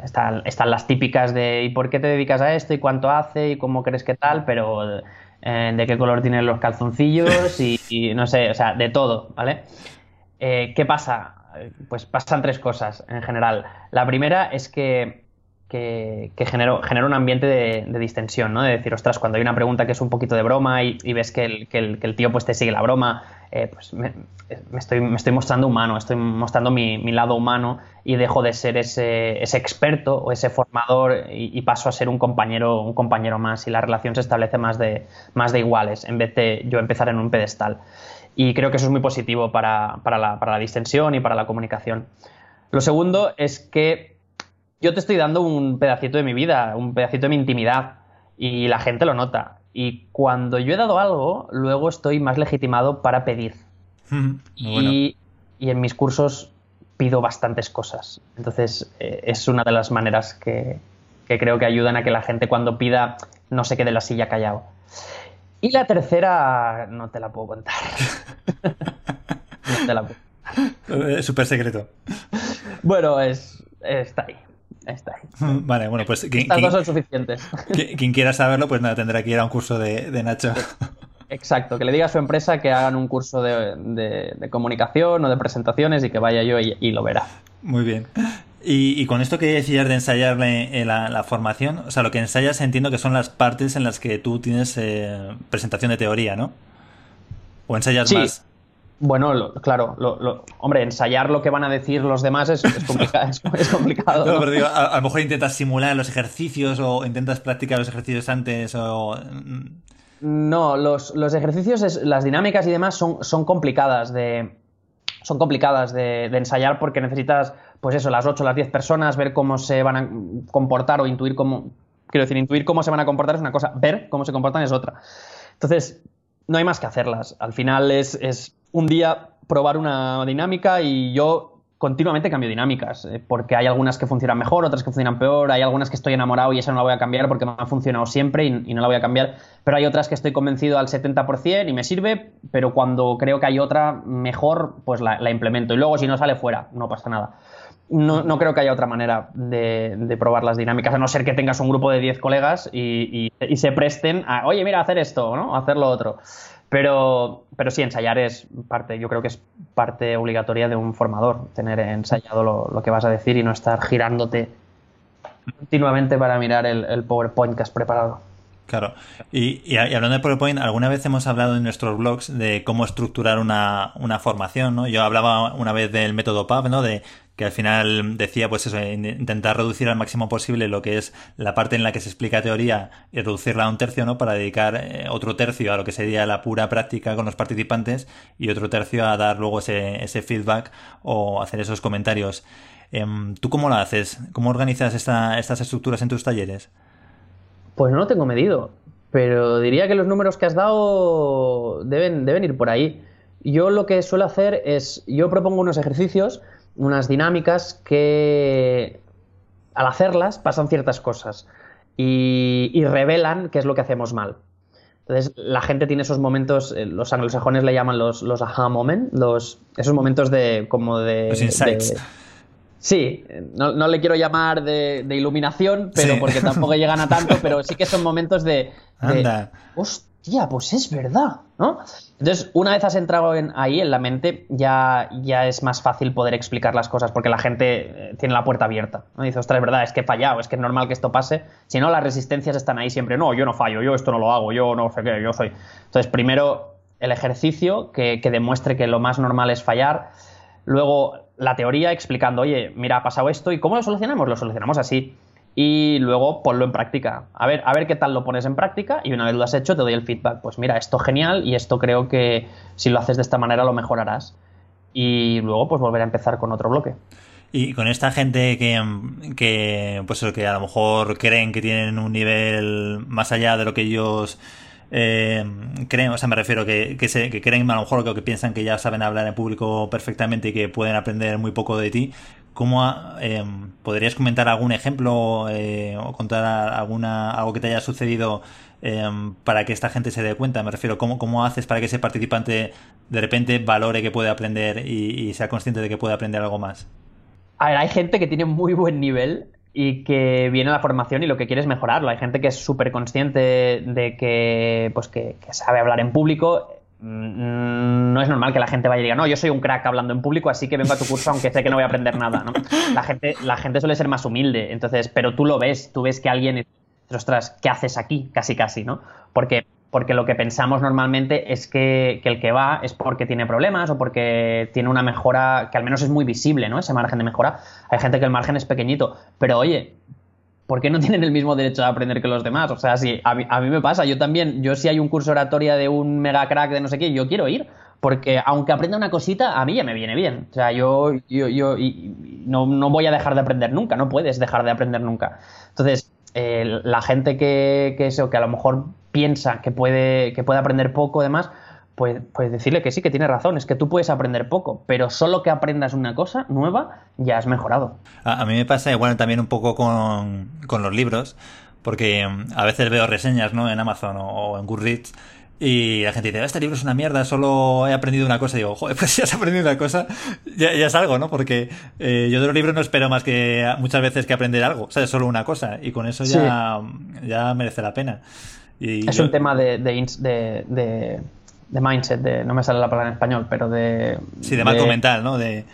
Están, están las típicas de ¿y por qué te dedicas a esto? ¿y cuánto hace? ¿y cómo crees que tal? Pero eh, ¿de qué color tienen los calzoncillos? Y, y no sé, o sea, de todo, ¿vale? Eh, ¿Qué pasa? Pues pasan tres cosas en general. La primera es que, que, genero un ambiente de, distensión, ¿no? De decir, ostras, cuando hay una pregunta que es un poquito de broma y, ves que el, que, el, tío pues te sigue la broma, eh, pues me, me estoy, me estoy mostrando humano, estoy mostrando mi, mi lado humano y dejo de ser ese, ese experto o ese formador y, y paso a ser un compañero, un compañero más y la relación se establece más de, más de iguales en vez de yo empezar en un pedestal. Y creo que eso es muy positivo para, para, la, para la distensión y para la comunicación. Lo segundo es que yo te estoy dando un pedacito de mi vida, un pedacito de mi intimidad y la gente lo nota. Y cuando yo he dado algo, luego estoy más legitimado para pedir. Muy bueno. Y, y en mis cursos pido bastantes cosas. Entonces eh, es una de las maneras que, que creo que ayudan a que la gente cuando pida no se quede en la silla callado. Y la tercera no te la puedo contar. no te la puedo. Súper secreto. Bueno, es, está ahí. Está ahí. Vale, bueno, pues quien, Estas dos son suficientes. quien- quien quiera saberlo, pues nada, tendrá que ir a un curso de, de Nacho. Exacto, que le diga a su empresa que hagan un curso de, de- de comunicación o de presentaciones y que vaya yo y, y lo verá. Muy bien. Y, y con esto que decías de ensayarle eh, la, la formación, o sea, lo que ensayas entiendo que son las partes en las que tú tienes eh, presentación de teoría, ¿no? ¿O ensayas Sí. más? Bueno, lo- claro, lo- lo- hombre, ensayar lo que van a decir los demás es, es complica- es- es complicado. No, ¿no? pero digo, a, a lo mejor intentas simular los ejercicios o intentas practicar los ejercicios antes o... mm, No, los, los ejercicios, es- las dinámicas y demás son, son complicadas de. Son complicadas de, de ensayar porque necesitas, pues eso, las 8 o las 10 personas, ver cómo se van a comportar o intuir cómo. Quiero decir, intuir cómo se van a comportar es una cosa, ver cómo se comportan es otra. Entonces, no hay más que hacerlas. Al final es, es un día probar una dinámica y yo continuamente cambio dinámicas, eh, porque hay algunas que funcionan mejor, otras que funcionan peor, hay algunas que estoy enamorado y esa no la voy a cambiar porque me ha funcionado siempre y, no la voy a cambiar, pero hay otras que estoy convencido al 70% y me sirve, pero cuando creo que hay otra mejor, pues la implemento. Y luego si no sale fuera, no pasa nada. No, no creo que haya otra manera de, de probar las dinámicas, a no ser que tengas un grupo de 10 colegas y, y- se presten a, oye, mira, hacer esto, ¿no? Hacer lo otro. Pero, pero sí, ensayar es parte, yo creo que es parte obligatoria de un formador, tener ensayado lo, lo que vas a decir y no estar girándote continuamente para mirar el, el PowerPoint que has preparado. Claro. Y, y, hablando de PowerPoint, alguna vez hemos hablado en nuestros blogs de cómo estructurar una, una formación, ¿no? Yo hablaba una vez del método PUB, ¿no? De que al final decía, pues eso, in- intentar reducir al máximo posible lo que es la parte en la que se explica teoría y reducirla a un tercio, ¿no? Para dedicar eh, otro tercio a lo que sería la pura práctica con los participantes y otro tercio a dar luego ese, ese feedback o hacer esos comentarios. Em, ¿Tú cómo lo haces? ¿Cómo organizas esta- estas estructuras en tus talleres? Pues no lo tengo medido, pero diría que los números que has dado deben, deben ir por ahí. Yo lo que suelo hacer es, yo propongo unos ejercicios, unas dinámicas que al hacerlas pasan ciertas cosas y, y revelan qué es lo que hacemos mal. Entonces, la gente tiene esos momentos, eh, los anglosajones le llaman los, los aha moment, los, esos momentos de como de... Los insights. de- Sí, no, no le quiero llamar de, de iluminación, pero Sí. porque tampoco llegan a tanto, pero sí que son momentos de, de, Anda. hostia, pues es verdad, ¿no? Entonces, una vez has entrado en, ahí en la mente, ya, ya es más fácil poder explicar las cosas, porque la gente eh, tiene la puerta abierta. ¿no? Dice, ostras, es verdad, es que he fallado, es que es normal que esto pase. Si no, las resistencias están ahí siempre. No, yo no fallo, yo esto no lo hago, yo no sé qué, yo soy. Entonces, primero el ejercicio que, que demuestre que lo más normal es fallar. Luego la teoría explicando, oye, mira, ha pasado esto y ¿cómo lo solucionamos? Lo solucionamos así. Y luego ponlo en práctica. A ver, a ver qué tal lo pones en práctica y una vez lo has hecho te doy el feedback. Pues mira, esto genial y esto creo que si lo haces de esta manera lo mejorarás. Y luego pues volver a empezar con otro bloque. Y con esta gente que, que, pues que a lo mejor creen que tienen un nivel más allá de lo que ellos eh, me refiero que, que, creen a lo mejor que, que piensan que ya saben hablar en público perfectamente y que pueden aprender muy poco de ti. ¿Cómo eh, podrías comentar algún ejemplo eh, o contar alguna algo que te haya sucedido eh, para que esta gente se dé cuenta? Me refiero, ¿cómo, ¿cómo haces para que ese participante de repente valore que puede aprender y, y sea consciente de que puede aprender algo más? A ver, hay gente que tiene muy buen nivel y que viene la formación y lo que quiere es mejorarlo. Hay gente que es súper consciente de que, pues que, sabe hablar en público. Mm, No es normal que la gente vaya y diga, no, yo soy un crack hablando en público, así que vengo a tu curso aunque sé que no voy a aprender nada, ¿no? La gente, la gente suele ser más humilde, entonces, pero tú lo ves, tú ves que alguien, ostras, ¿qué haces aquí? Casi, casi, ¿no? Porque, porque lo que pensamos normalmente es que, el que va es porque tiene problemas o porque tiene una mejora que al menos es muy visible, ¿no? Ese margen de mejora. Hay gente que el margen es pequeñito, pero oye, ¿por qué no tienen el mismo derecho a aprender que los demás? O sea, si a mí, me pasa, yo también, yo si hay un curso oratoria de un mega crack de no sé qué, yo quiero ir, porque aunque aprenda una cosita, a mí ya me viene bien. O sea, yo, yo, yo no, no voy a dejar de aprender nunca, no puedes dejar de aprender nunca. Entonces, eh, la gente que, que eso, que a lo mejor piensa que puede, que puede aprender poco, además, pues, pues decirle que sí, que tiene razón, es que tú puedes aprender poco, pero solo que aprendas una cosa nueva, ya has mejorado. A, a mí me pasa igual también un poco con, con los libros, porque mm, a veces veo reseñas ¿no? en Amazon o, o en Goodreads y la gente dice, este libro es una mierda, solo he aprendido una cosa. Y digo, joder, pues si has aprendido una cosa, ya, ya es algo, ¿no? Porque eh, yo de los libros no espero más que muchas veces que aprender algo, o sea, es solo una cosa y con eso ya, ya merece la pena. Y Es yo- un tema de, de, ins- de, de- de mindset, de, no me sale la palabra en español, pero de... Sí, de marco mental, ¿no? De,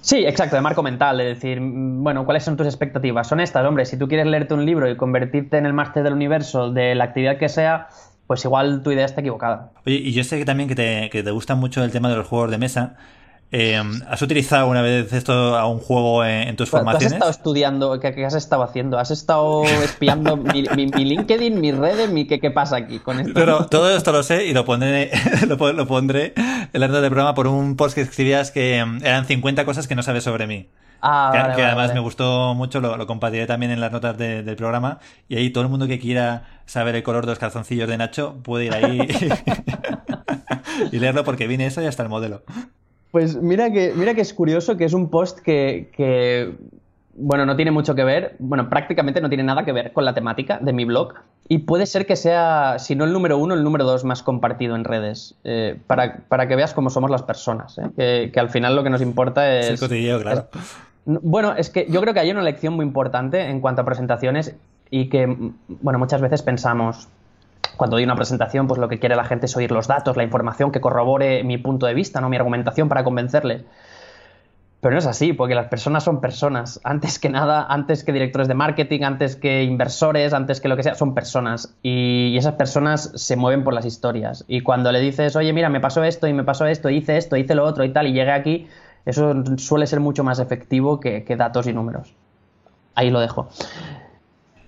Sí, exacto, de marco mental, de decir, bueno, ¿cuáles son tus expectativas? Son estas, hombre, si tú quieres leerte un libro y convertirte en el máster del universo de la actividad que sea, pues igual tu idea está equivocada. Oye, y yo sé que también que te, que te gusta mucho el tema de los juegos de mesa. Eh, ¿Has utilizado una vez esto a un juego en, en tus ¿Tú, tú has formaciones? estado estudiando? ¿Qué, qué has estado haciendo? ¿Has estado espiando mi, mi- mi LinkedIn, mis redes, mi, ¿qué, qué pasa aquí con esto? Pero todo esto lo sé y lo pondré, lo, pon- lo pondré en la nota del programa por un post que escribías que mm, eran 50 cosas que no sabes sobre mí. Ah, que, vale, que vale, además vale. me gustó mucho, lo, lo compartiré también en las notas de- del programa. Y ahí todo el mundo que quiera saber el color de los calzoncillos de Nacho puede ir ahí y leerlo porque viene eso y hasta el modelo. Pues mira que, mira que es curioso que es un post que, que, bueno, no tiene mucho que ver, bueno, prácticamente no tiene nada que ver con la temática de mi blog y puede ser que sea, si no el número uno, el número dos más compartido en redes, eh, para, para que veas cómo somos las personas, ¿eh? que, que al final lo que nos importa es... Es el cotilleo, claro. Bueno, es que yo creo que hay una lección muy importante en cuanto a presentaciones y que, bueno, muchas veces pensamos, cuando doy una presentación, pues lo que quiere la gente es oír los datos, la información que corrobore mi punto de vista, no mi argumentación para convencerles. Pero no es así, porque las personas son personas. Antes que nada, antes que directores de marketing, antes que inversores, antes que lo que sea, son personas. Y, esas personas se mueven por las historias. Y cuando le dices, oye, mira, me pasó esto y me pasó esto, hice esto, hice lo otro y tal, y llegué aquí, eso suele ser mucho más efectivo que, que datos y números. Ahí lo dejo.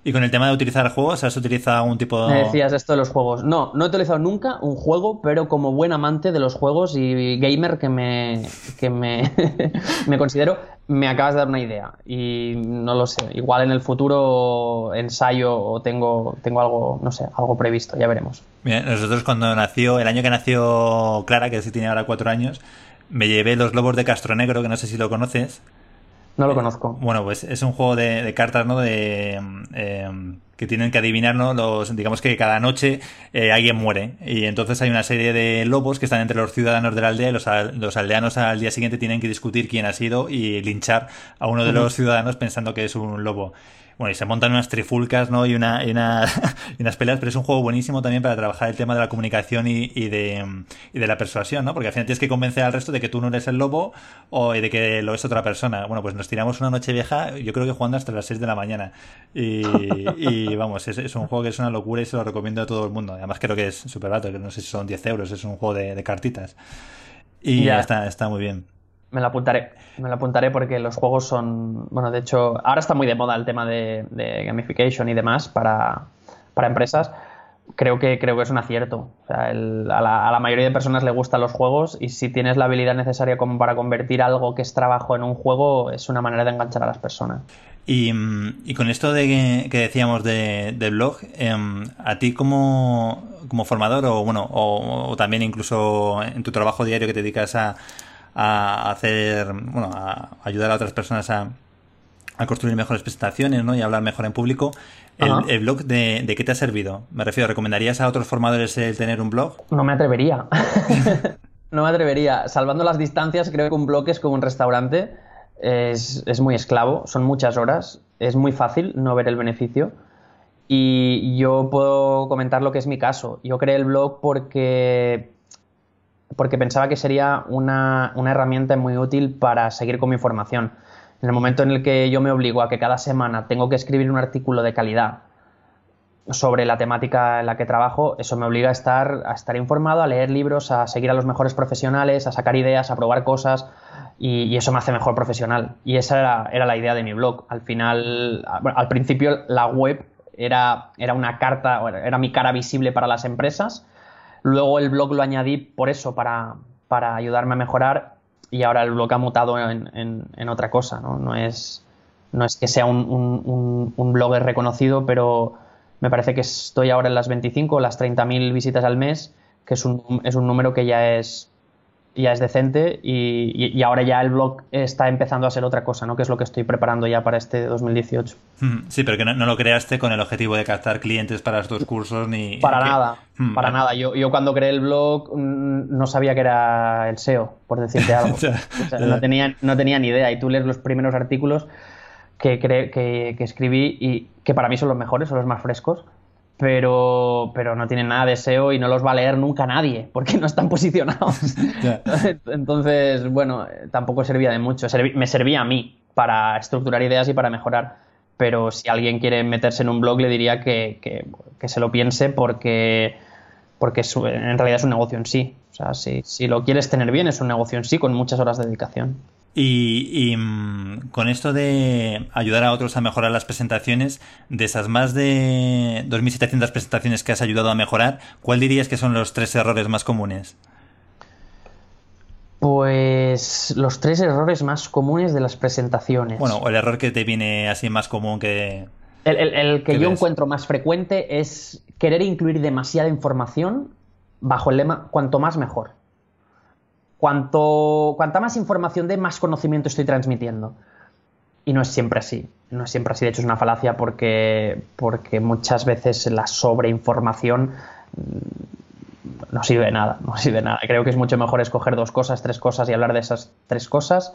¿Y con el tema de utilizar juegos, has utilizado algún tipo de...? Me decías esto de los juegos. No, no he utilizado nunca un juego, pero como buen amante de los juegos y gamer que me, que me, me considero, me acabas de dar una idea. Y no lo sé, igual en el futuro ensayo o tengo, tengo algo, no sé, algo previsto, ya veremos. Mira, nosotros cuando nació, el año que nació Clara, que sí tiene ahora cuatro años, me llevé los lobos de Castronegro, que no sé si lo conoces. No lo conozco. Bueno, pues es un juego de, de cartas, ¿no? De, eh, que tienen que adivinar, ¿no? Los, digamos que cada noche eh, alguien muere. Y entonces hay una serie de lobos que están entre los ciudadanos de la aldea y los, al- los aldeanos al día siguiente tienen que discutir quién ha sido y linchar a uno de los ciudadanos pensando que es un lobo. Bueno, y se montan unas trifulcas, ¿no? Y, una, y, una- y unas peleas, pero es un juego buenísimo también para trabajar el tema de la comunicación y, y de, y de la persuasión, ¿no? Porque al final tienes que convencer al resto de que tú no eres el lobo o de que lo es otra persona. Bueno, pues nos tiramos una noche vieja, yo creo que jugando hasta las 6 de la mañana. Y, y, vamos, es, es un juego que es una locura y se lo recomiendo a todo el mundo. Además creo que es súper barato, que no sé si son 10 euros, es un juego de, de cartitas. Y Ya. está, está muy bien. Me lo apuntaré, me lo apuntaré porque los juegos son, bueno, de hecho, ahora está muy de moda el tema de, de gamification y demás para, para empresas. Creo que, creo que es un acierto. O sea, el- a, la, a la mayoría de personas le gustan los juegos y si tienes la habilidad necesaria como para convertir algo que es trabajo en un juego, es una manera de enganchar a las personas. Y, y con esto de que, decíamos de, del blog, em, a ti como, como formador o bueno, o, o también incluso en tu trabajo diario que te dedicas a, a hacer, bueno, a ayudar a otras personas a, a construir mejores presentaciones, ¿no? Y hablar mejor en público. El, blog de, de qué te ha servido? Me refiero, ¿recomendarías a otros formadores el tener un blog? No me atrevería. no me atrevería. Salvando las distancias, creo que un blog es como un restaurante. Es, es muy esclavo, son muchas horas. Es muy fácil no ver el beneficio. Y yo puedo comentar lo que es mi caso. Yo creé el blog porque, porque pensaba que sería una, una herramienta muy útil para seguir con mi formación. En el momento en el que yo me obligo a que cada semana tengo que escribir un artículo de calidad sobre la temática en la que trabajo, eso me obliga a estar, a estar informado, a leer libros, a seguir a los mejores profesionales, a sacar ideas, a probar cosas y, y eso me hace mejor profesional. Y esa era, era la idea de mi blog. Al final, bueno, al principio la web era, era una carta, era mi cara visible para las empresas. Luego el blog lo añadí por eso, para, para ayudarme a mejorar y ahora el blog ha mutado en, en- otra cosa. ¿no? No, es, no es que sea un, un- blogger reconocido, pero me parece que estoy ahora en las 25 o las 30.000 visitas al mes, que es un, es un número que ya es, ya es decente y, y- ahora ya el blog está empezando a ser otra cosa, ¿no? que es lo que estoy preparando ya para este 2018. Mm, Sí, pero que no, no lo creaste con el objetivo de captar clientes para estos cursos ni... Para que- nada, Mm, para ah, nada. Yo, yo cuando creé el blog mm, no sabía que era el SEO, por decirte algo. O sea, no, tenía, no tenía ni idea. Y tú lees los primeros artículos que, que, que escribí y que para mí son los mejores, son los más frescos, pero, pero no tienen nada de SEO y no los va a leer nunca nadie, porque no están posicionados. Entonces, bueno, tampoco servía de mucho. Me servía a mí para estructurar ideas y para mejorar. Pero si alguien quiere meterse en un blog, le diría que, que- que se lo piense porque, porque en realidad es un negocio en sí. O sea, si, si lo quieres tener bien, es un negocio en sí con muchas horas de dedicación. Y, y, mm, con esto de ayudar a otros a mejorar las presentaciones, de esas más de 2.700 presentaciones que has ayudado a mejorar, ¿cuál dirías que son los tres errores más comunes? Pues los tres errores más comunes de las presentaciones. Bueno, o el error que te viene así más común que... El, el- el que ¿Qué yo ves? encuentro más frecuente es querer incluir demasiada información bajo el lema cuanto más mejor. Cuanto, cuanta más información de más conocimiento estoy transmitiendo. Y no es siempre así. No es siempre así. De hecho, es una falacia porque, porque muchas veces la sobreinformación mm, no sirve de nada. No sirve nada. Creo que es mucho mejor escoger dos cosas, tres cosas y hablar de esas tres cosas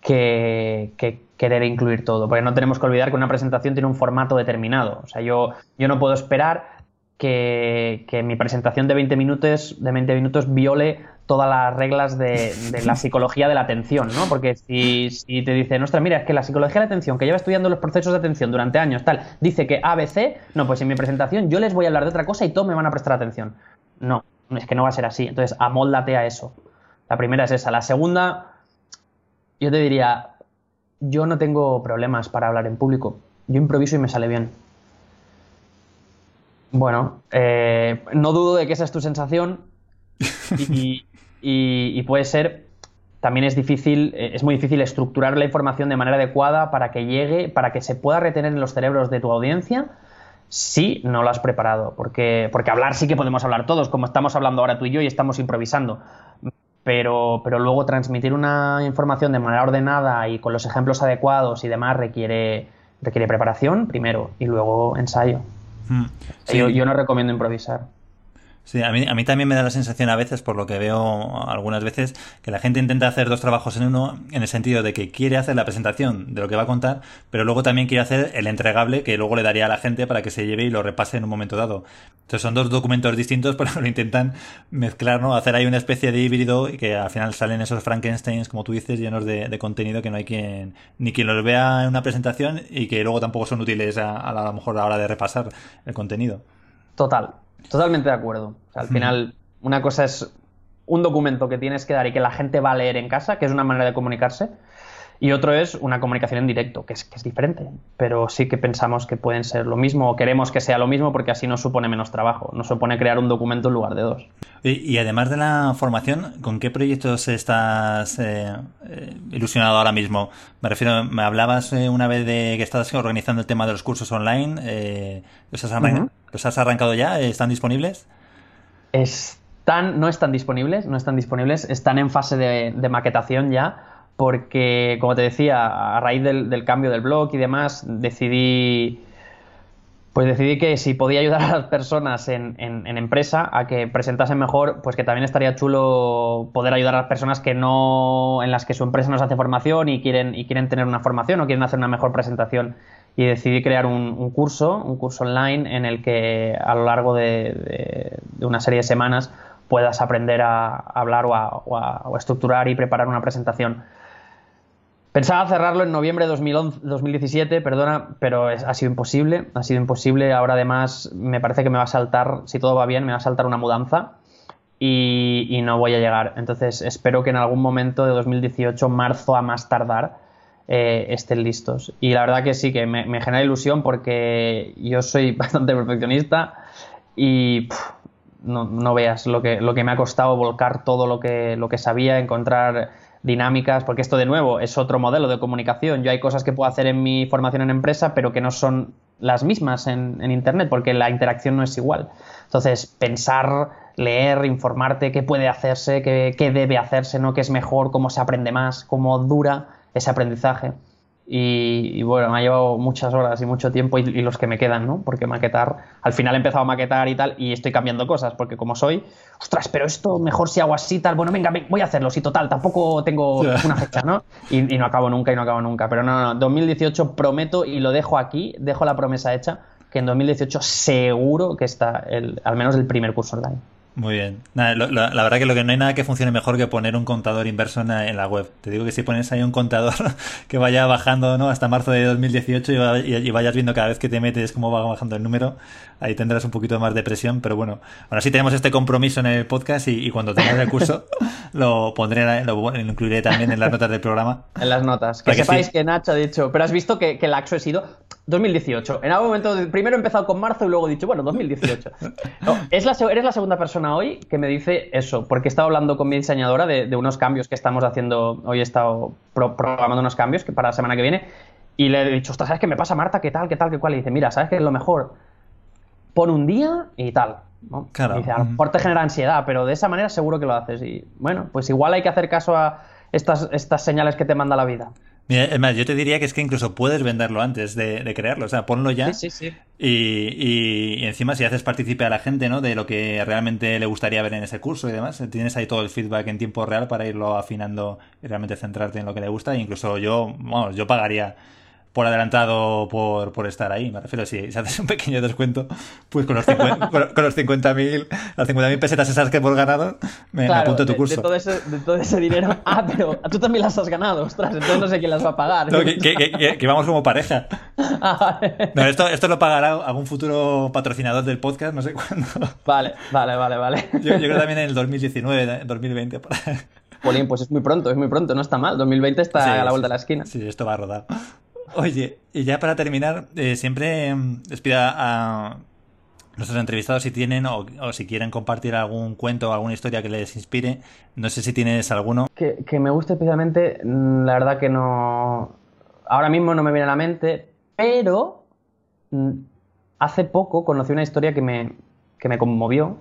que, que querer incluir todo. Porque no tenemos que olvidar que una presentación tiene un formato determinado. O sea, yo, yo no puedo esperar que, mi presentación de 20 minutos, de 20 minutos viole todas las reglas de, de la psicología de la atención, ¿no? Porque si, si te dicen, ostras, mira, es que la psicología de la atención, que lleva estudiando los procesos de atención durante años, tal, dice que ABC, no, pues en mi presentación yo les voy a hablar de otra cosa y todos me van a prestar atención. No, es que no va a ser así. Entonces, amóldate a eso. La primera es esa. La segunda, yo te diría, yo no tengo problemas para hablar en público. Yo improviso y me sale bien. Bueno, eh, no dudo de que esa es tu sensación y, y- y puede ser, también es difícil, eh, es muy difícil estructurar la información de manera adecuada para que llegue, para que se pueda retener en los cerebros de tu audiencia si no lo has preparado. Porque, porque hablar sí que podemos hablar todos, como estamos hablando ahora tú y yo y estamos improvisando. Pero, pero luego transmitir una información de manera ordenada y con los ejemplos adecuados y demás requiere, requiere preparación primero y luego ensayo. Mm. Sí. Yo, yo no recomiendo improvisar. Sí, a mí, a mí también me da la sensación a veces, por lo que veo algunas veces, que la gente intenta hacer dos trabajos en uno, en el sentido de que quiere hacer la presentación de lo que va a contar, pero luego también quiere hacer el entregable que luego le daría a la gente para que se lleve y lo repase en un momento dado. Entonces son dos documentos distintos, pero lo intentan mezclar, ¿no? Hacer ahí una especie de híbrido y que al final salen esos Frankensteins, como tú dices, llenos de, contenido que no hay quien, ni quien los vea en una presentación y que luego tampoco son útiles a, a lo mejor a la hora de repasar el contenido. Total, totalmente de acuerdo. O sea, al final, una cosa es un documento que tienes que dar y que la gente va a leer en casa, que es una manera de comunicarse, y otro es una comunicación en directo, que es, que es diferente. Pero sí que pensamos que pueden ser lo mismo o queremos que sea lo mismo porque así nos supone menos trabajo, nos supone crear un documento en lugar de dos. Y, y además de la formación, ¿con qué proyectos estás eh, eh, ilusionado ahora mismo? Me refiero, me hablabas eh, una vez de que estás organizando el tema de los cursos online. eh, ¿los, has los has arrancado ya? ¿Están disponibles? Están, no están disponibles, no están disponibles, están en fase de, de maquetación ya, porque, como te decía, a raíz del, cambio del blog y demás, decidí, pues decidí que si podía ayudar a las personas en, en- en empresa a que presentasen mejor, pues que también estaría chulo poder ayudar a las personas que no, en las que su empresa no se hace formación y quieren, y quieren tener una formación o quieren hacer una mejor presentación. Y decidí crear un, curso, un curso online en el que a lo largo de, de- una serie de semanas puedas aprender a hablar o a, o a- o a estructurar y preparar una presentación. Pensaba cerrarlo en noviembre de 2011 2017, perdona, pero es- ha sido imposible. Ha sido imposible. Ahora, además, me parece que me va a saltar, si todo va bien, me va a saltar una mudanza y, y no voy a llegar. Entonces, espero que en algún momento de 2018, marzo a más tardar, eh, estén listos. Y la verdad que sí, que me, me genera ilusión porque yo soy bastante perfeccionista y pff, no, no veas lo que, lo que me ha costado volcar todo lo que, lo que sabía, encontrar dinámicas, porque esto de nuevo es otro modelo de comunicación. Yo hay cosas que puedo hacer en mi formación en empresa, pero que no son las mismas en, en Internet, porque la interacción no es igual. Entonces, pensar, leer, informarte qué puede hacerse, qué, qué debe hacerse, ¿no? qué es mejor, cómo se aprende más, cómo dura ese aprendizaje. Y, y bueno, me ha llevado muchas horas y mucho tiempo y, y los que me quedan, ¿no? Porque maquetar, al final he empezado a maquetar y tal, y estoy cambiando cosas, porque como soy, ostras, pero esto mejor si hago así, tal, bueno, venga, ven, voy a hacerlo, sí, total, tampoco tengo una fecha, ¿no? Y, y no acabo nunca y no acabo nunca. Pero no, no, 2018 prometo y lo dejo aquí, dejo la promesa hecha, que en 2018 seguro que está el, al menos el primer curso online. Muy bien. Nada, lo- lo- la verdad que lo que no hay nada que funcione mejor que poner un contador inverso en la, en la web. Te digo que si pones ahí un contador que vaya bajando ¿no? hasta marzo de 2018 y, va- y- y vayas viendo cada vez que te metes cómo va bajando el número, ahí tendrás un poquito más de presión. Pero bueno, aún así tenemos este compromiso en el podcast y, y cuando tengas el curso lo pondré, lo, lo incluiré también en las notas del programa. En las notas. Que sepáis sí. que Nacho ha dicho, pero has visto que, que el Axo he sido 2018. En algún momento, primero he empezado con marzo y luego he dicho, bueno, 2018. No, es la, eres la segunda persona hoy que me dice eso, porque he estado hablando con mi diseñadora de, de unos cambios que estamos haciendo. Hoy he estado pro- programando unos cambios que para la semana que viene y le he dicho, ostras, ¿sabes qué me pasa, Marta? ¿Qué tal? ¿Qué tal? ¿Qué cual? Y dice, mira, ¿sabes qué es lo mejor? Pon un día y tal. ¿no? Claro. Y dice, a lo mejor te genera ansiedad, pero de esa manera seguro que lo haces. Y bueno, pues igual hay que hacer caso a estas, estas señales que te manda la vida. Mira, es más, yo te diría que es que incluso puedes venderlo antes de, de crearlo. O sea, ponlo ya. Sí, sí, sí. Y, y- y encima si haces partícipe a la gente, ¿no? De lo que realmente le gustaría ver en ese curso y demás, tienes ahí todo el feedback en tiempo real para irlo afinando y realmente centrarte en lo que le gusta. E incluso yo, vamos, yo pagaría por adelantado por, por estar ahí. Me refiero, si, si haces un pequeño descuento, pues con los 50 con, con los 50.000 las 50.000 pesetas esas que hemos ganado, me, me Claro, apunto a tu de- curso. De, todo ese, de todo ese dinero. Ah, pero tú también las has ganado, ostras, entonces no sé quién las va a pagar. No, que, que- que- que- vamos como pareja. Ah, vale. No, esto, esto lo pagará algún futuro patrocinador del podcast, no sé cuándo. Vale, vale, vale, vale. Yo, yo creo también en el 2019, 2020. por. Polín, pues es muy pronto, es muy pronto, no está mal. 2020 está Sí, a la vuelta de la esquina. Sí, esto va a rodar. Oye, y ya para terminar, eh, siempre mm, les pido a nuestros entrevistados si tienen o, o si quieren compartir algún cuento o alguna historia que les inspire. No sé si tienes alguno. Que, que me guste especialmente, mm, la verdad que no. Ahora mismo no me viene a la mente, pero mm, hace poco conocí una historia que me, que me conmovió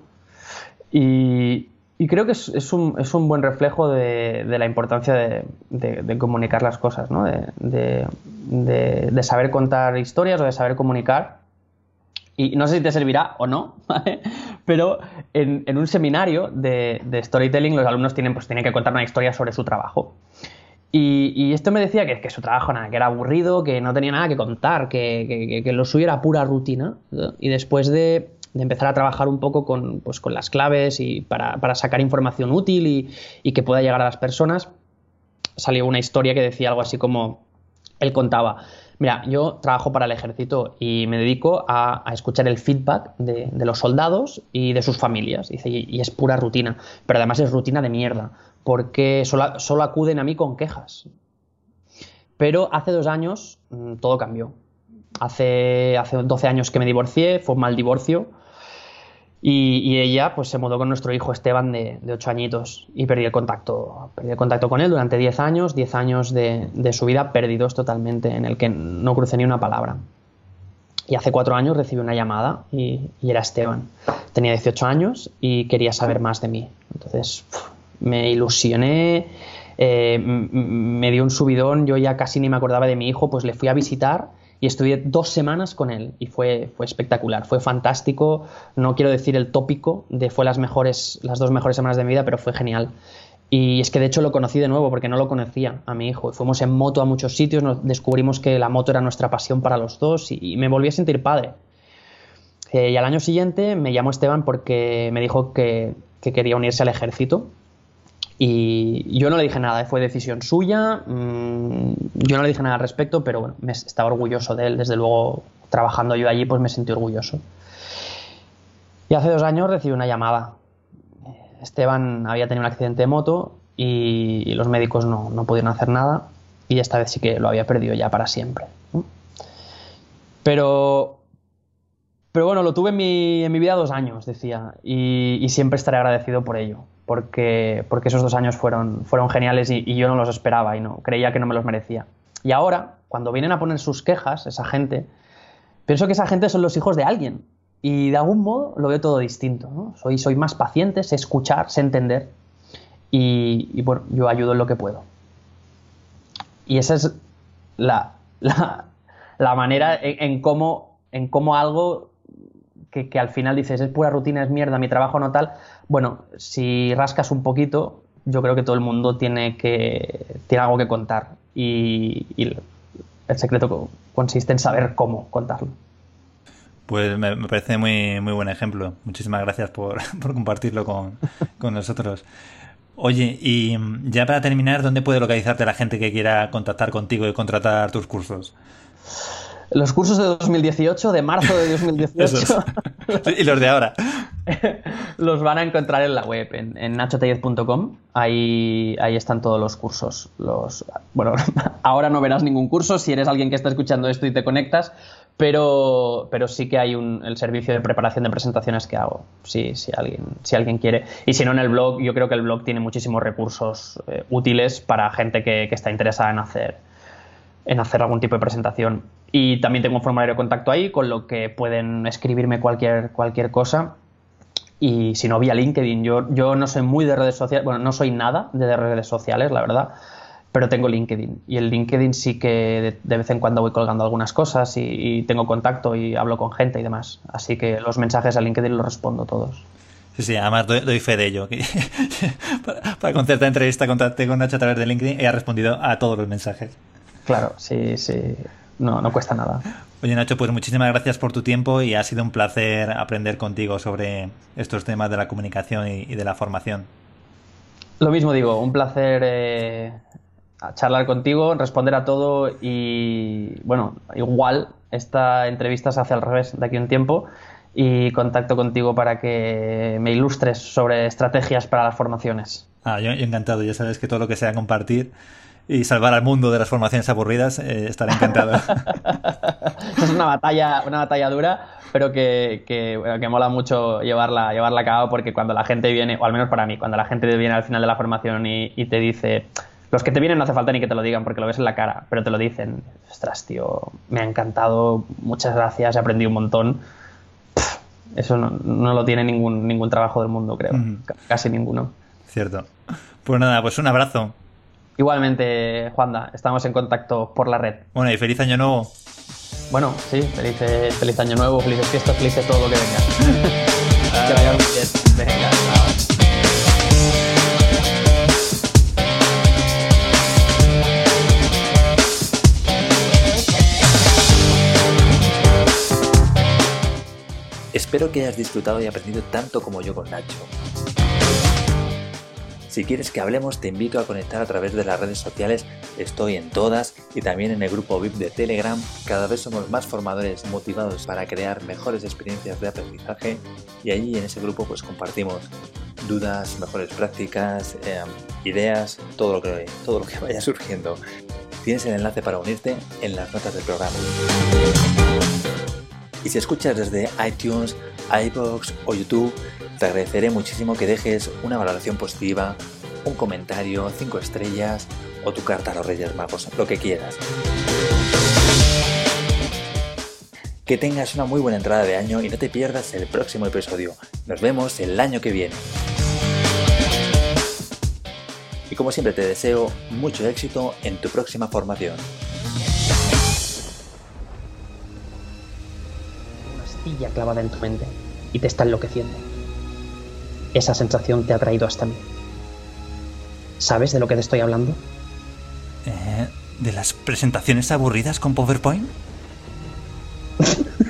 y, y creo que es, es un, es un buen reflejo de, de la importancia de, de- de comunicar las cosas, ¿no? de, saber contar historias o de saber comunicar. Y no sé si te servirá o no, ¿vale? pero en, en un seminario de, storytelling los alumnos tienen, pues, tienen que contar una historia sobre su trabajo. Y, y esto me decía que, que su trabajo nada, que era aburrido, que no tenía nada que contar, que- que- que lo suyo era pura rutina. ¿no? Y después de, de empezar a trabajar un poco con, pues, con las claves y para, para sacar información útil y, y que pueda llegar a las personas, salió una historia que decía algo así como, él contaba, mira, yo trabajo para el ejército y me dedico a, a escuchar el feedback de, de los soldados y de sus familias. Dice, y, es pura rutina, pero además es rutina de mierda, porque solo, solo acuden a mí con quejas. Pero hace dos años mm, todo cambió. Hace, hace 12 años que me divorcié, fue un mal divorcio. Y, ella pues se mudó con nuestro hijo Esteban de, de 8 añitos y perdí el contacto. Perdí el contacto con él durante 10 años, 10 años de, su vida perdidos totalmente, en el que no crucé ni una palabra. Y hace 4 años recibí una llamada y, era Esteban. Tenía 18 años y quería saber más de mí. Entonces me ilusioné, eh, me dio un subidón, yo ya casi ni me acordaba de mi hijo, pues le fui a visitar y estuve dos semanas con él y fue, fue espectacular, fue fantástico. No quiero decir el tópico de fue las mejores, las dos mejores semanas de mi vida, pero fue genial. Y es que de hecho lo conocí de nuevo porque no lo conocía a mi hijo. Fuimos en moto a muchos sitios, descubrimos que la moto era nuestra pasión para los dos y, y me volví a sentir padre. Eh, y al año siguiente me llamó Esteban porque me dijo que, que quería unirse al ejército. Y yo no le dije nada, fue decisión suya. mm, yo no le dije nada al respecto, pero bueno, estaba orgulloso de él. Desde luego, trabajando yo allí, pues me sentí orgulloso. Y hace dos años recibí una llamada. Esteban había tenido un accidente de moto y, los médicos no, no pudieron hacer nada. Y esta vez sí que lo había perdido ya para siempre. Pero pero bueno, lo tuve en mi, en mi vida dos años, decía, y siempre estaré agradecido por ello, porque, porque esos dos años fueron, fueron geniales y, yo no los esperaba y no creía que no me los merecía. Y ahora, cuando vienen a poner sus quejas, esa gente, pienso que esa gente son los hijos de alguien y de algún modo lo veo todo distinto. ¿no? Soy, soy más paciente, sé escuchar, sé entender y, bueno, yo ayudo en lo que puedo. Y esa es la, la, la manera en cómo, en cómo algo que, al final dices es pura rutina, es mierda, mi trabajo no tal. Bueno, si rascas un poquito, yo creo que todo el mundo tiene que tiene algo que contar y, el secreto consiste en saber cómo contarlo. Pues me, me parece muy, muy buen ejemplo. Muchísimas gracias por, por compartirlo con, con nosotros. Oye, y ya para terminar, ¿dónde puede localizarte la gente que quiera contactar contigo y contratar tus cursos? Los cursos de 2018, de marzo de 2018. y los de ahora. los van a encontrar en la web, en, en nachotellez.com. Ahí, ahí están todos los cursos. Los, bueno, ahora no verás ningún curso si eres alguien que está escuchando esto y te conectas, pero, pero sí que hay un, el servicio de preparación de presentaciones que hago, si, si, alguien, si alguien quiere. Y si no, en el blog, yo creo que el blog tiene muchísimos recursos eh, útiles para gente que, que está interesada en hacer, en hacer algún tipo de presentación. Y también tengo un formulario de contacto ahí, con lo que pueden escribirme cualquier, cualquier cosa. y si no vía LinkedIn. Yo, yo no soy muy de redes sociales, bueno, no soy nada de redes sociales, la verdad, pero tengo LinkedIn. Y el LinkedIn sí que de, vez en cuando voy colgando algunas cosas y, tengo contacto y hablo con gente y demás. Así que los mensajes a LinkedIn los respondo todos. Sí, sí, además doy, fe de ello. para, para concertar entrevista contacté con Nacho a través de LinkedIn y ha respondido a todos los mensajes. Claro, sí, sí. No, no cuesta nada. Oye Nacho, pues muchísimas gracias por tu tiempo y ha sido un placer aprender contigo sobre estos temas de la comunicación y, de la formación. Lo mismo digo, un placer eh, charlar contigo, responder a todo y bueno, igual esta entrevista se hace al revés de aquí a un tiempo y contacto contigo para que me ilustres sobre estrategias para las formaciones. Ah, yo encantado, ya sabes que todo lo que sea compartir y salvar al mundo de las formaciones aburridas, eh, estaré encantado. es una batalla, una batalla dura, pero que, que, mola mucho llevarla, llevarla a cabo porque cuando la gente viene, o al menos para mí, cuando la gente viene al final de la formación y, te dice, los que te vienen no hace falta ni que te lo digan porque lo ves en la cara, pero te lo dicen, ostras, tío, me ha encantado, muchas gracias, he aprendido un montón. eso no, no, lo tiene ningún, ningún trabajo del mundo, creo, casi ninguno. Cierto. Pues nada, pues un abrazo. Igualmente, Juanda, estamos en contacto por la red. Bueno, y feliz año nuevo. Bueno, sí, feliz, feliz año nuevo, felices fiestas, felices todo lo que venga. que vaya muy bien. Venga, Espero que hayas disfrutado y aprendido tanto como yo con Nacho. Si quieres que hablemos, te invito a conectar a través de las redes sociales. Estoy en todas y también en el grupo VIP de Telegram. Cada vez somos más formadores motivados para crear mejores experiencias de aprendizaje y allí en ese grupo pues compartimos dudas, mejores prácticas, em, ideas, todo lo que todo lo que vaya surgiendo. Tienes el enlace para unirte en las notas del programa. Y si escuchas desde iTunes, iBox o YouTube, te agradeceré muchísimo que dejes una valoración positiva, un comentario, 5 estrellas o tu carta a los Reyes Magos, lo que quieras. Que tengas una muy buena entrada de año y no te pierdas el próximo episodio. Nos vemos el año que viene. Y como siempre te deseo mucho éxito en tu próxima formación. Una astilla clavada en tu mente y te está enloqueciendo esa sensación te ha traído hasta mí. ¿Sabes de lo que te estoy hablando? Eh, ¿De las presentaciones aburridas con PowerPoint?